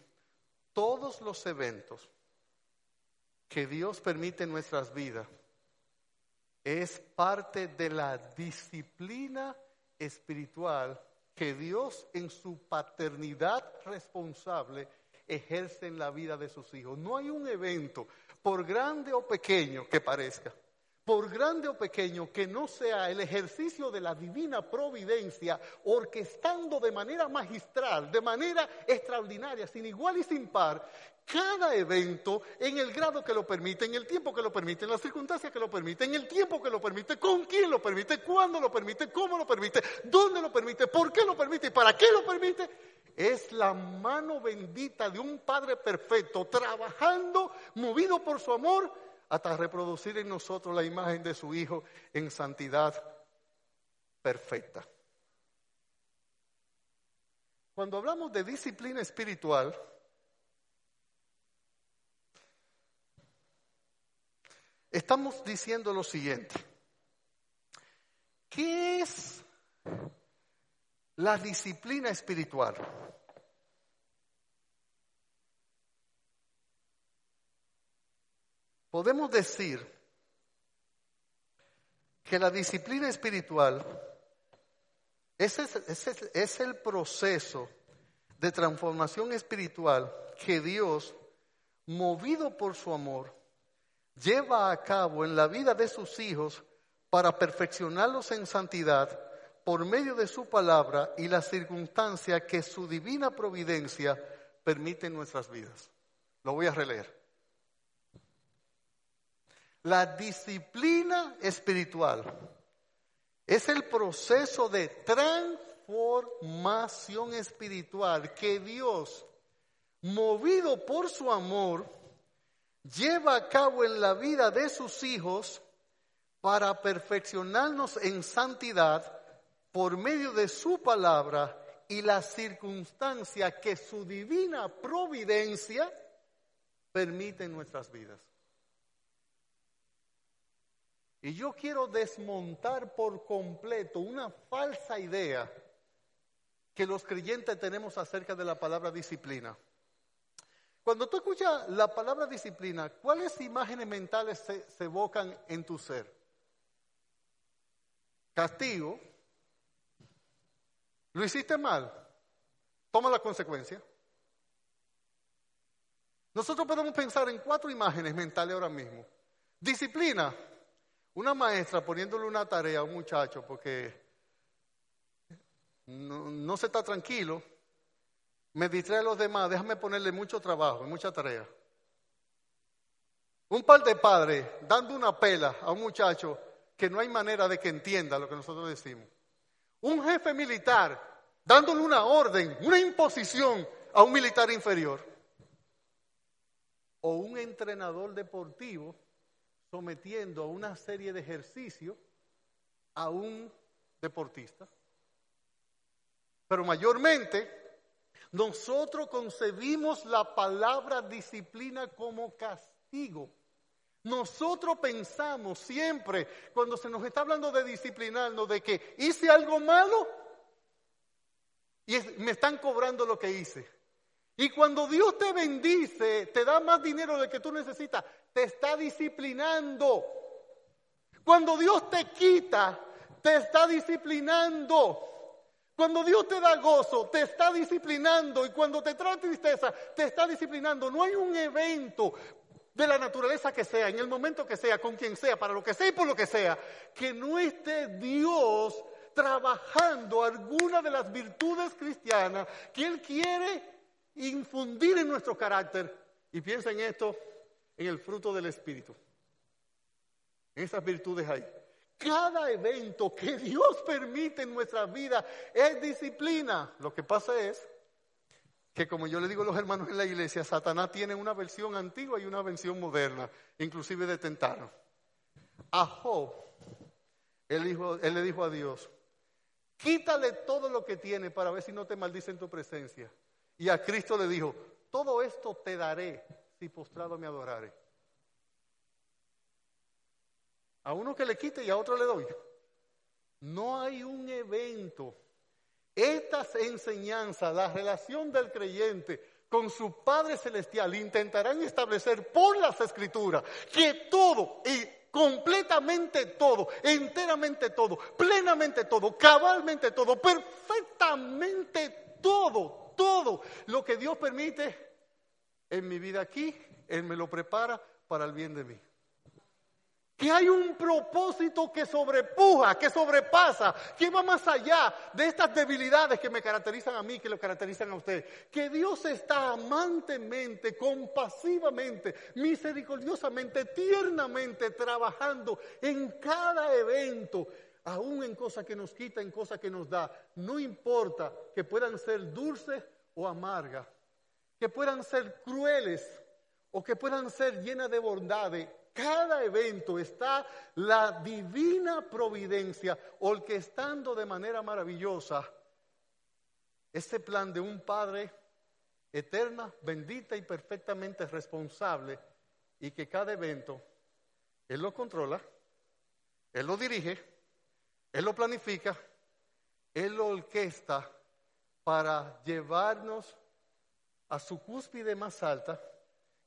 Todos los eventos que Dios permite en nuestras vidas es parte de la disciplina espiritual que Dios en su paternidad responsable ejerce en la vida de sus hijos. No hay un evento, por grande o pequeño que parezca, por grande o pequeño que no sea el ejercicio de la divina providencia, orquestando de manera magistral, de manera extraordinaria, sin igual y sin par, cada evento en el grado que lo permite, en el tiempo que lo permite, en las circunstancias que lo permite, en el tiempo que lo permite, con quién lo permite, cuándo lo permite, cómo lo permite, dónde lo permite, por qué lo permite y para qué lo permite, es la mano bendita de un Padre perfecto, trabajando, movido por su amor hasta reproducir en nosotros la imagen de su Hijo en santidad perfecta. Cuando hablamos de disciplina espiritual, estamos diciendo lo siguiente. ¿Qué es la disciplina espiritual? podemos decir que la disciplina espiritual es, es, el proceso de transformación espiritual que Dios, movido por su amor, lleva a cabo en la vida de sus hijos para perfeccionarlos en santidad por medio de su palabra y la circunstancia que su divina providencia permite en nuestras vidas. Lo voy a releer. La disciplina espiritual es el proceso de transformación espiritual que Dios, movido por su amor, lleva a cabo en la vida de sus hijos para perfeccionarnos en santidad por medio de su palabra y la circunstancia que su divina providencia permite en nuestras vidas. Y yo quiero desmontar por completo una falsa idea que los creyentes tenemos acerca de la palabra disciplina. Cuando tú escuchas la palabra disciplina, ¿cuáles imágenes mentales se, evocan en tu ser? Castigo. Lo hiciste mal. Toma la consecuencia. Nosotros podemos pensar en cuatro imágenes mentales ahora mismo. Disciplina. Una maestra poniéndole una tarea a un muchacho porque no, se está tranquilo, me distrae a los demás, déjame ponerle mucho trabajo, mucha tarea. Un par de padres dando una pela a un muchacho que no hay manera de que entienda lo que nosotros decimos. Un jefe militar dándole una orden, una imposición a un militar inferior. O un entrenador deportivo sometiendo a una serie de ejercicios a un deportista. Pero mayormente nosotros concebimos la palabra disciplina como castigo. Nosotros pensamos siempre, cuando se nos está hablando de disciplinarnos, de que hice algo malo y me están cobrando lo que hice. Y cuando Dios te bendice, te da más dinero del que tú necesitas, te está disciplinando. Cuando Dios te quita, te está disciplinando. Cuando Dios te da gozo, te está disciplinando. Y cuando te trae tristeza, te está disciplinando. No hay un evento de la naturaleza que sea, en el momento que sea, con quien sea, para lo que sea y por lo que sea, que no esté Dios trabajando alguna de las virtudes cristianas que Él quiere infundir en nuestro carácter. Y piensa en esto, en el fruto del Espíritu. En esas virtudes hay. Cada evento que Dios permite en nuestra vida es disciplina. Lo que pasa es que como yo le digo a los hermanos en la iglesia, Satanás tiene una versión antigua y una versión moderna, inclusive de tentar. A Job, él, él le dijo a Dios, quítale todo lo que tiene para ver si no te maldice en tu presencia. Y a Cristo le dijo, todo esto te daré si postrado me adorare. A uno que le quite y a otro le doy. No hay un evento estas enseñanzas, la relación del creyente con su Padre Celestial, intentarán establecer por las Escrituras que todo y completamente todo, enteramente todo, plenamente todo, cabalmente todo, perfectamente todo, todo. Lo que Dios permite en mi vida aquí, Él me lo prepara para el bien de mí que hay un propósito que sobrepuja, que sobrepasa, que va más allá de estas debilidades que me caracterizan a mí, que lo caracterizan a usted. Que Dios está amantemente, compasivamente, misericordiosamente, tiernamente trabajando en cada evento, aún en cosas que nos quita, en cosas que nos da. No importa que puedan ser dulces o amargas, que puedan ser crueles o que puedan ser llenas de bondades cada evento está la divina providencia orquestando de manera maravillosa ese plan de un Padre eterna, bendita y perfectamente responsable y que cada evento Él lo controla, Él lo dirige, Él lo planifica, Él lo orquesta para llevarnos a su cúspide más alta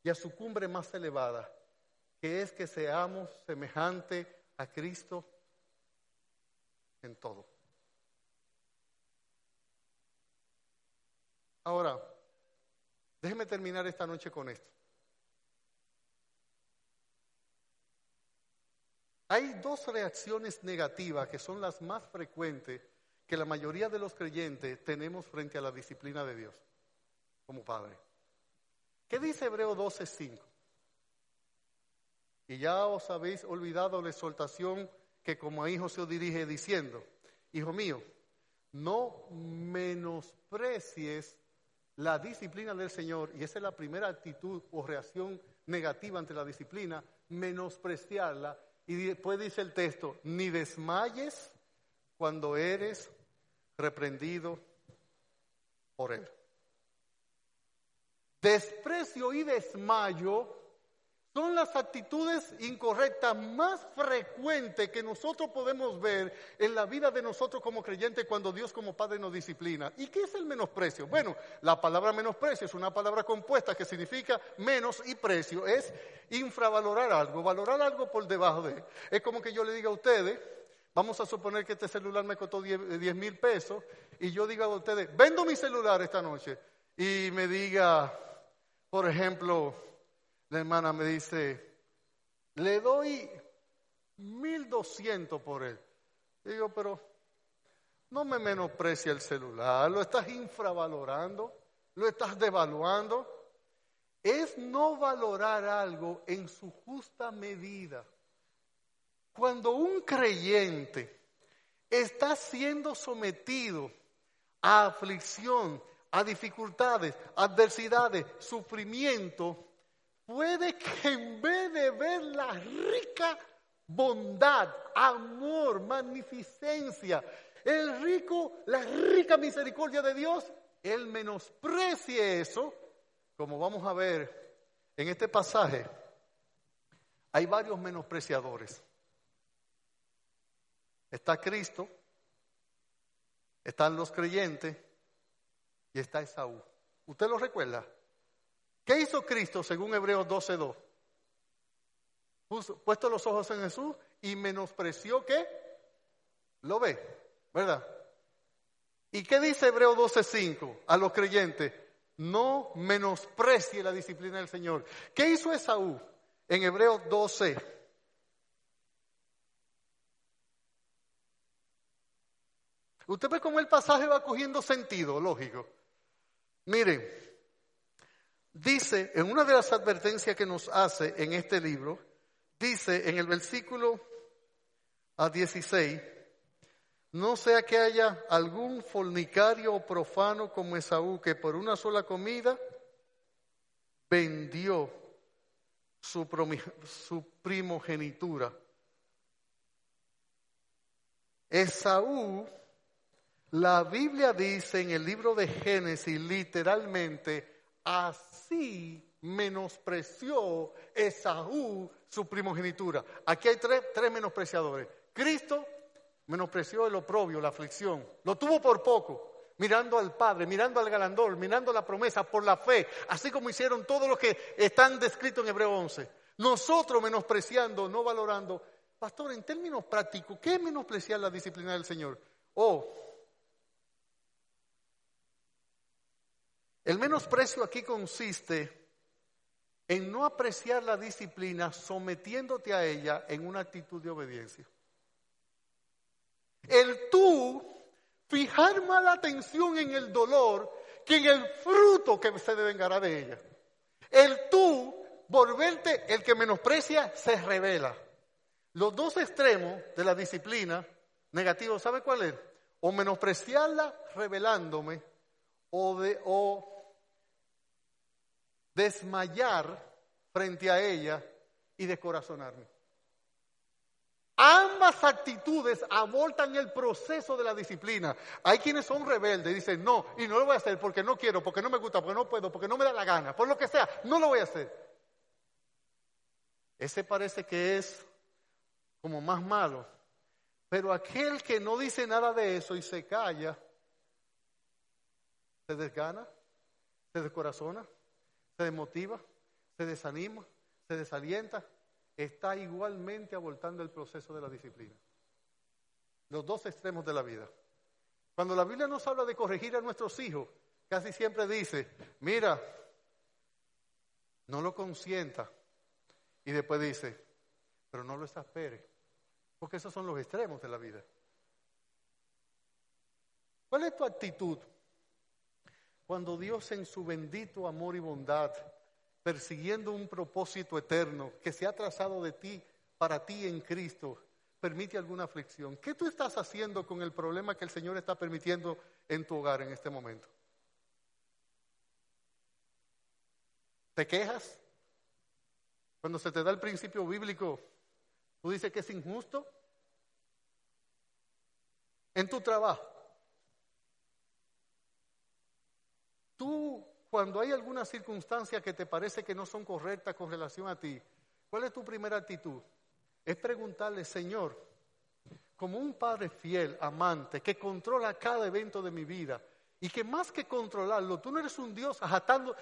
y a su cumbre más elevada que es que seamos semejante a Cristo en todo. Ahora, déjeme terminar esta noche con esto. Hay dos reacciones negativas que son las más frecuentes que la mayoría de los creyentes tenemos frente a la disciplina de Dios como Padre. ¿Qué dice Hebreo 12:5? Y ya os habéis olvidado la exhortación que como a hijos se os dirige diciendo, Hijo mío, no menosprecies la disciplina del Señor, y esa es la primera actitud o reacción negativa ante la disciplina, menospreciarla. Y después dice el texto, ni desmayes cuando eres reprendido por él. Desprecio y desmayo son las actitudes incorrectas más frecuentes que nosotros podemos ver en la vida de nosotros como creyentes cuando Dios como Padre nos disciplina. ¿Y qué es el menosprecio? Bueno, la palabra menosprecio es una palabra compuesta que significa menos y precio. Es infravalorar algo, valorar algo por debajo de. Es como que yo le diga a ustedes, vamos a suponer que este celular me costó 10 mil pesos y yo diga a ustedes, vendo mi celular esta noche y me diga Por ejemplo, la hermana me dice, le doy 1200 por él. Digo, pero no me menosprecia el celular, lo estás infravalorando, lo estás devaluando. Es no valorar algo en su justa medida. Cuando un creyente está siendo sometido a aflicción, a dificultades, adversidades, sufrimiento, puede que en vez de ver la rica bondad, amor, magnificencia, el rico, la rica misericordia de Dios, él menosprecie eso, como vamos a ver en este pasaje, hay varios menospreciadores. Está Cristo, están los creyentes y está Esaú. ¿Usted lo recuerda? ¿Qué hizo Cristo según Hebreos 12.2? Puesto los ojos en Jesús y menospreció que lo ve, ¿verdad? ¿Y qué dice Hebreos 12.5 a los creyentes? No menosprecie la disciplina del Señor. ¿Qué hizo Esaú en Hebreos 12? Usted ve cómo el pasaje va cogiendo sentido, lógico. Miren, dice en una de las advertencias que nos hace en este libro, dice en el versículo a 16, no sea que haya algún fornicario o profano como Esaú que por una sola comida vendió su, su primogenitura. Esaú la Biblia dice en el libro de Génesis literalmente, así menospreció Esaú su primogenitura. Aquí hay tres, tres menospreciadores. Cristo menospreció el oprobio, la aflicción. Lo tuvo por poco, mirando al Padre, mirando al galandor, mirando la promesa por la fe, así como hicieron todos los que están descritos en Hebreo 11. Nosotros menospreciando, no valorando. Pastor, en términos prácticos, ¿qué es menospreciar la disciplina del Señor? Oh, El menosprecio aquí consiste en no apreciar la disciplina sometiéndote a ella en una actitud de obediencia. El tú fijar más la atención en el dolor que en el fruto que se devengará de ella. El tú volverte el que menosprecia se revela. Los dos extremos de la disciplina negativa, ¿sabe cuál es? O menospreciarla revelándome o, de, o desmayar frente a ella y descorazonarme. Ambas actitudes abortan el proceso de la disciplina. Hay quienes son rebeldes y dicen, no, y no lo voy a hacer porque no quiero, porque no me gusta, porque no puedo, porque no me da la gana, por lo que sea, no lo voy a hacer. Ese parece que es como más malo. Pero aquel que no dice nada de eso y se calla, se desgana, se descorazona se desmotiva, se desanima, se desalienta, está igualmente abortando el proceso de la disciplina. Los dos extremos de la vida. Cuando la Biblia nos habla de corregir a nuestros hijos, casi siempre dice, mira, no lo consienta. Y después dice, pero no lo exaspere. Porque esos son los extremos de la vida. ¿Cuál es tu actitud cuando Dios en su bendito amor y bondad, persiguiendo un propósito eterno que se ha trazado de ti, para ti en Cristo, permite alguna aflicción. ¿Qué tú estás haciendo con el problema que el Señor está permitiendo en tu hogar en este momento? ¿Te quejas? Cuando se te da el principio bíblico, tú dices que es injusto. En tu trabajo, Tú, cuando hay alguna circunstancia que te parece que no son correctas con relación a ti, ¿cuál es tu primera actitud? Es preguntarle, Señor, como un padre fiel, amante, que controla cada evento de mi vida, y que más que controlarlo, tú no eres un Dios atajando,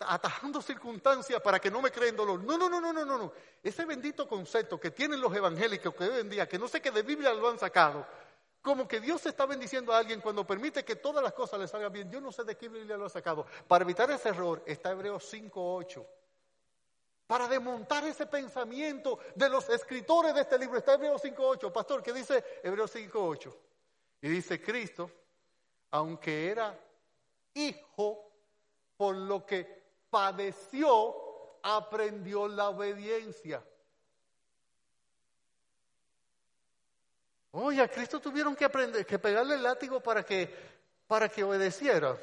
atajando circunstancias para que no me creen dolor. No, no, no, no, no, no. Ese bendito concepto que tienen los evangélicos que hoy en día, que no sé qué de Biblia lo han sacado, como que Dios está bendiciendo a alguien cuando permite que todas las cosas le salgan bien. Yo no sé de qué Biblia lo ha sacado. Para evitar ese error está Hebreos 5.8. Para desmontar ese pensamiento de los escritores de este libro está Hebreos 5.8. Pastor, ¿qué dice Hebreos 5.8? Y dice Cristo, aunque era hijo, por lo que padeció, aprendió la obediencia. Oye, a Cristo tuvieron que aprender, que pegarle el látigo para que, para que obedeciera.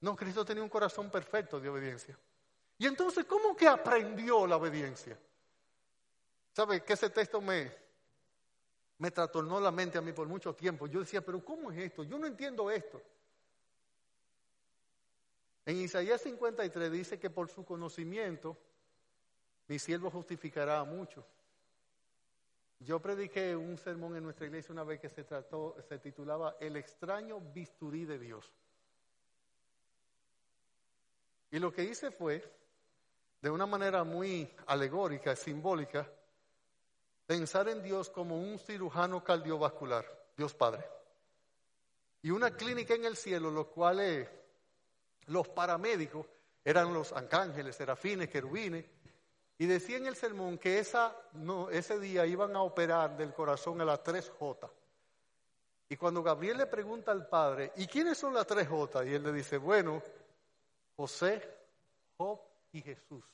No, Cristo tenía un corazón perfecto de obediencia. Y entonces, ¿cómo que aprendió la obediencia? ¿Sabe que ese texto me, me trastornó la mente a mí por mucho tiempo? Yo decía, pero ¿cómo es esto? Yo no entiendo esto. En Isaías 53 dice que por su conocimiento mi siervo justificará a muchos. Yo prediqué un sermón en nuestra iglesia una vez que se trató, se titulaba El extraño bisturí de Dios. Y lo que hice fue, de una manera muy alegórica, simbólica, pensar en Dios como un cirujano cardiovascular, Dios Padre. Y una clínica en el cielo, los cuales los paramédicos eran los arcángeles, serafines, querubines, y decía en el sermón que ese día iban a operar del corazón a las tres J. Y cuando Gabriel le pregunta al padre, ¿y quiénes son las tres J? Y él le dice, bueno, José, Job y Jesús.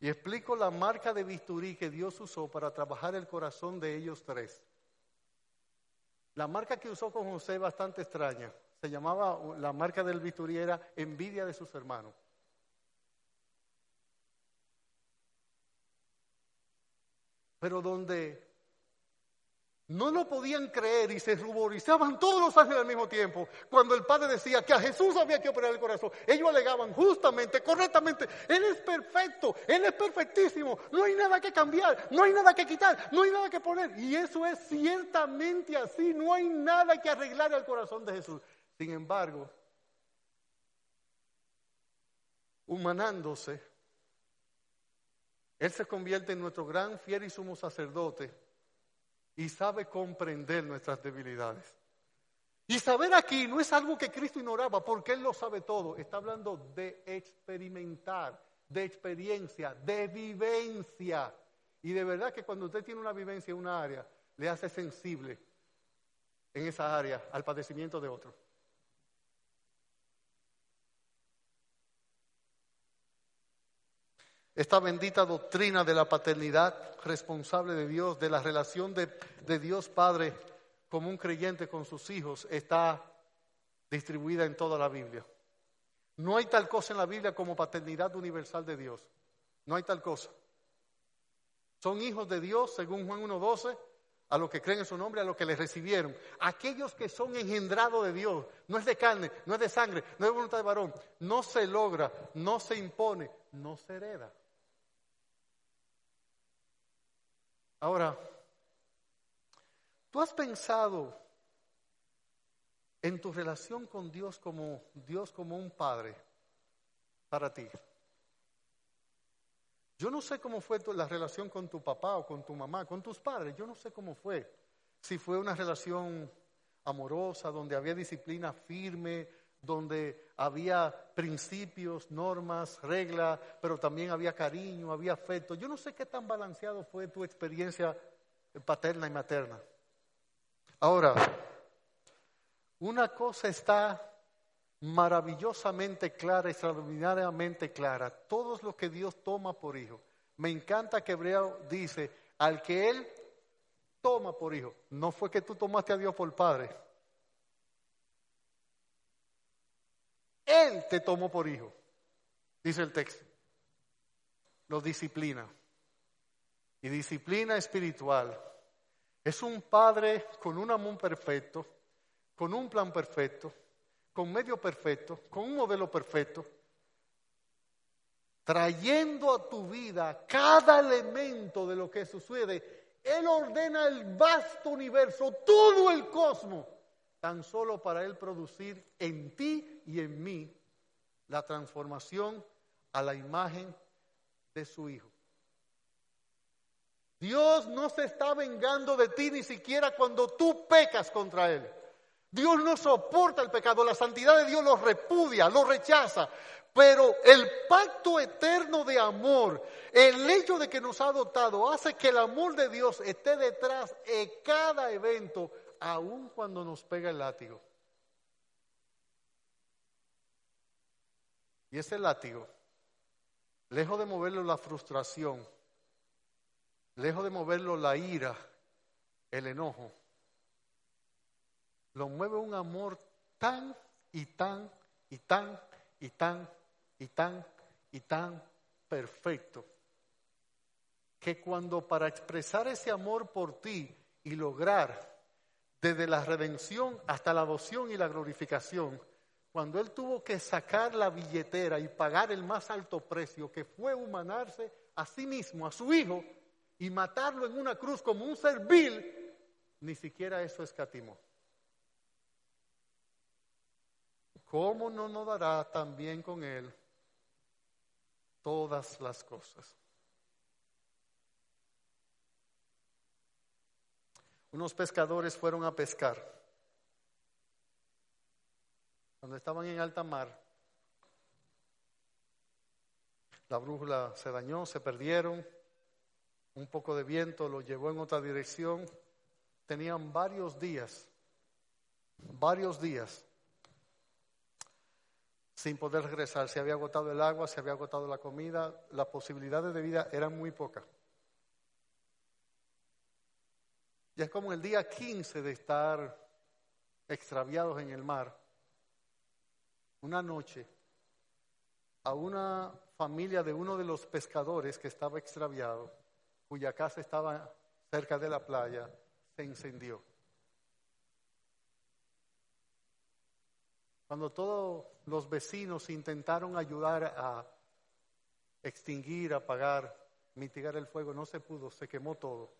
Y explico la marca de bisturí que Dios usó para trabajar el corazón de ellos tres. La marca que usó con José es bastante extraña se llamaba, la marca del bisturí era envidia de sus hermanos. Pero donde no lo podían creer y se ruborizaban todos los ángeles al mismo tiempo. Cuando el Padre decía que a Jesús había que operar el corazón, ellos alegaban justamente, correctamente, Él es perfecto, Él es perfectísimo, no hay nada que cambiar, no hay nada que quitar, no hay nada que poner. Y eso es ciertamente así, no hay nada que arreglar al corazón de Jesús. Sin embargo, humanándose, Él se convierte en nuestro gran fiel y sumo sacerdote y sabe comprender nuestras debilidades. Y saber aquí no es algo que Cristo ignoraba, porque Él lo sabe todo. Está hablando de experimentar, de experiencia, de vivencia. Y de verdad que cuando usted tiene una vivencia en una área, le hace sensible en esa área al padecimiento de otro. Esta bendita doctrina de la paternidad responsable de Dios, de la relación de, Dios Padre como un creyente con sus hijos, está distribuida en toda la Biblia. No hay tal cosa en la Biblia como paternidad universal de Dios. No hay tal cosa. Son hijos de Dios, según Juan 1.12, a los que creen en su nombre, a los que le recibieron. Aquellos que son engendrados de Dios, no es de carne, no es de sangre, no es de voluntad de varón, no se logra, no se impone, no se hereda. Ahora, ¿tú has pensado en tu relación con Dios como Dios como un padre para ti? Yo no sé cómo fue la relación con tu papá o con tu mamá, con tus padres, yo no sé cómo fue. Si fue una relación amorosa, donde había disciplina firme, donde había principios, normas, reglas, pero también había cariño, había afecto. Yo no sé qué tan balanceado fue tu experiencia paterna y materna. Ahora, una cosa está maravillosamente clara, extraordinariamente clara. Todos los que Dios toma por hijo. Me encanta que Hebreo dice, al que Él toma por hijo. No fue que tú tomaste a Dios por padre. Él te tomó por hijo, dice el texto. Lo disciplina. Y disciplina espiritual. Es un padre con un amor perfecto, con un plan perfecto, con medio perfecto, con un modelo perfecto, trayendo a tu vida cada elemento de lo que sucede. Él ordena el vasto universo, todo el cosmos tan solo para Él producir en ti y en mí la transformación a la imagen de su Hijo. Dios no se está vengando de ti ni siquiera cuando tú pecas contra Él. Dios no soporta el pecado, la santidad de Dios lo repudia, lo rechaza. Pero el pacto eterno de amor, el hecho de que nos ha adoptado, hace que el amor de Dios esté detrás de cada evento, aun cuando nos pega el látigo. Y ese látigo, lejos de moverlo la frustración, lejos de moverlo la ira, el enojo, lo mueve un amor tan y tan y tan y tan y tan y tan perfecto que cuando para expresar ese amor por ti y lograr desde la redención hasta la adopción y la glorificación, cuando él tuvo que sacar la billetera y pagar el más alto precio, que fue humanarse a sí mismo, a su hijo, y matarlo en una cruz como un ser vil, ni siquiera eso escatimó. ¿Cómo no nos dará también con él todas las cosas? Unos pescadores fueron a pescar. Cuando estaban en alta mar, la brújula se dañó, se perdieron, un poco de viento lo llevó en otra dirección. Tenían varios días, varios días sin poder regresar. Se había agotado el agua, se había agotado la comida, las posibilidades de vida eran muy pocas. Y es como el día 15 de estar extraviados en el mar, una noche, a una familia de uno de los pescadores que estaba extraviado, cuya casa estaba cerca de la playa, se incendió. Cuando todos los vecinos intentaron ayudar a extinguir, apagar, mitigar el fuego, no se pudo, se quemó todo.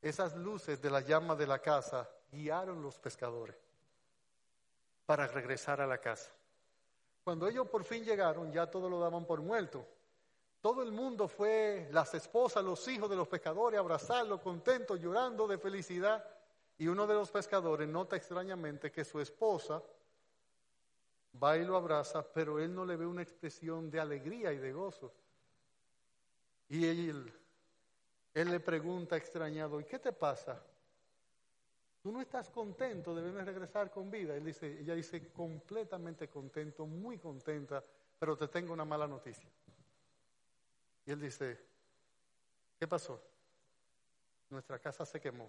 Esas luces de la llama de la casa guiaron los pescadores para regresar a la casa. Cuando ellos por fin llegaron, ya todo lo daban por muerto. Todo el mundo fue, las esposas, los hijos de los pescadores, a abrazarlo, contentos, llorando de felicidad. Y uno de los pescadores nota extrañamente que su esposa va y lo abraza, pero él no le ve una expresión de alegría y de gozo. Y él, él le pregunta extrañado, ¿y qué te pasa? Tú no estás contento de verme regresar con vida. Él dice, ella dice, completamente contento, muy contenta, pero te tengo una mala noticia. Y él dice, ¿qué pasó? Nuestra casa se quemó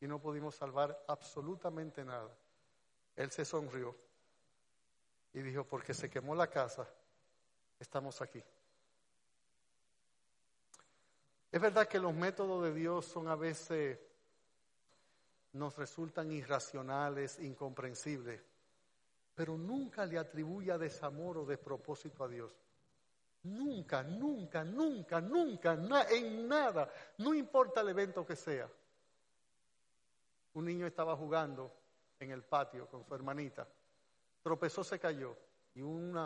y no pudimos salvar absolutamente nada. Él se sonrió y dijo, porque se quemó la casa, estamos aquí. Es verdad que los métodos de Dios son a veces, nos resultan irracionales, incomprensibles, pero nunca le atribuya desamor o despropósito a Dios. Nunca, nunca, nunca, nunca, en nada, no importa el evento que sea un niño estaba jugando en el patio con su hermanita, tropezó, se cayó y un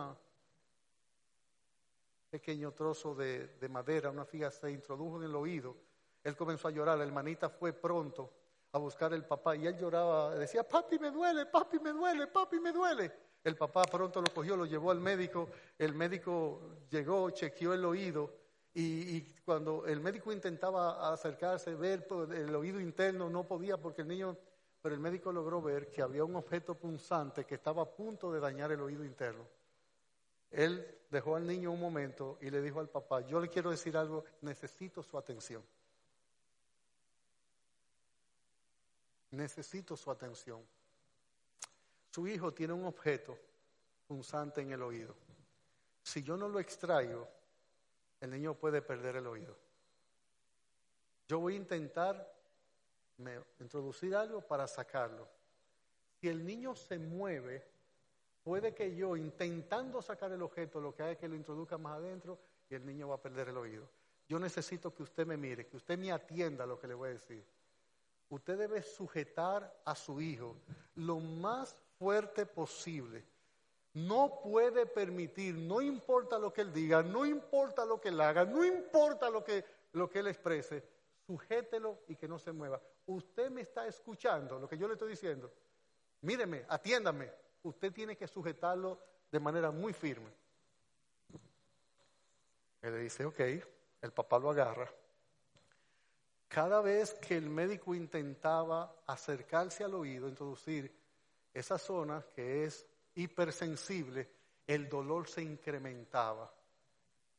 pequeño trozo de, madera, una figa, se introdujo en el oído. Él comenzó a llorar, la hermanita fue pronto a buscar el papá y él lloraba, decía, papi me duele, papi me duele, papi me duele. El papá pronto lo cogió, lo llevó al médico, el médico llegó, chequeó el oído y, cuando el médico intentaba acercarse, ver el oído interno, no podía porque el niño, pero el médico logró ver que había un objeto punzante que estaba a punto de dañar el oído interno. Él dejó al niño un momento y le dijo al papá, yo le quiero decir algo, necesito su atención. Necesito su atención. Su hijo tiene un objeto punzante en el oído. Si yo no lo extraigo, el niño puede perder el oído. Yo voy a intentar introducir algo para sacarlo. Si el niño se mueve, puede que yo intentando sacar el objeto lo que haga es que lo introduzca más adentro y el niño va a perder el oído. Yo necesito que usted me mire, que usted me atienda a lo que le voy a decir. Usted debe sujetar a su hijo lo más fuerte posible no puede permitir, no importa lo que él diga, no importa lo que él haga, no importa lo que, lo que él exprese, sujételo y que no se mueva. Usted me está escuchando lo que yo le estoy diciendo. Míreme, atiéndame. Usted tiene que sujetarlo de manera muy firme. Él le dice, ok, el papá lo agarra. Cada vez que el médico intentaba acercarse al oído, introducir esa zona que es hipersensible, el dolor se incrementaba.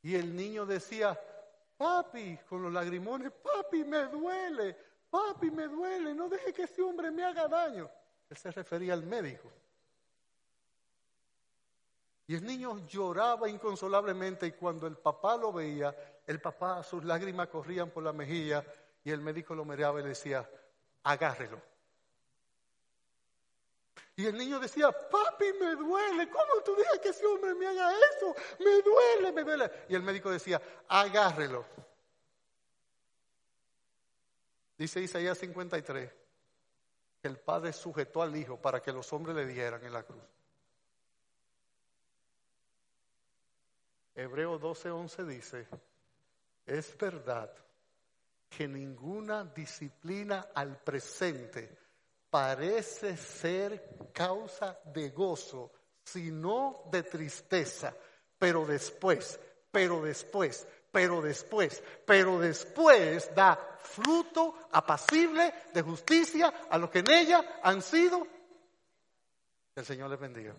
Y el niño decía, papi, con los lagrimones, papi, me duele, papi, me duele, no deje que ese hombre me haga daño. Él se refería al médico. Y el niño lloraba inconsolablemente y cuando el papá lo veía, el papá, sus lágrimas corrían por la mejilla y el médico lo miraba y le decía, agárrelo. Y el niño decía, papi, me duele, ¿cómo tú dejas que ese hombre me haga eso? Me duele, me duele. Y el médico decía, agárrelo. Dice Isaías 53, que el padre sujetó al hijo para que los hombres le dieran en la cruz. Hebreo 12:11 dice, es verdad que ninguna disciplina al presente parece ser causa de gozo, sino de tristeza, pero después, pero después, pero después, pero después da fruto apacible de justicia a los que en ella han sido. El Señor les bendiga.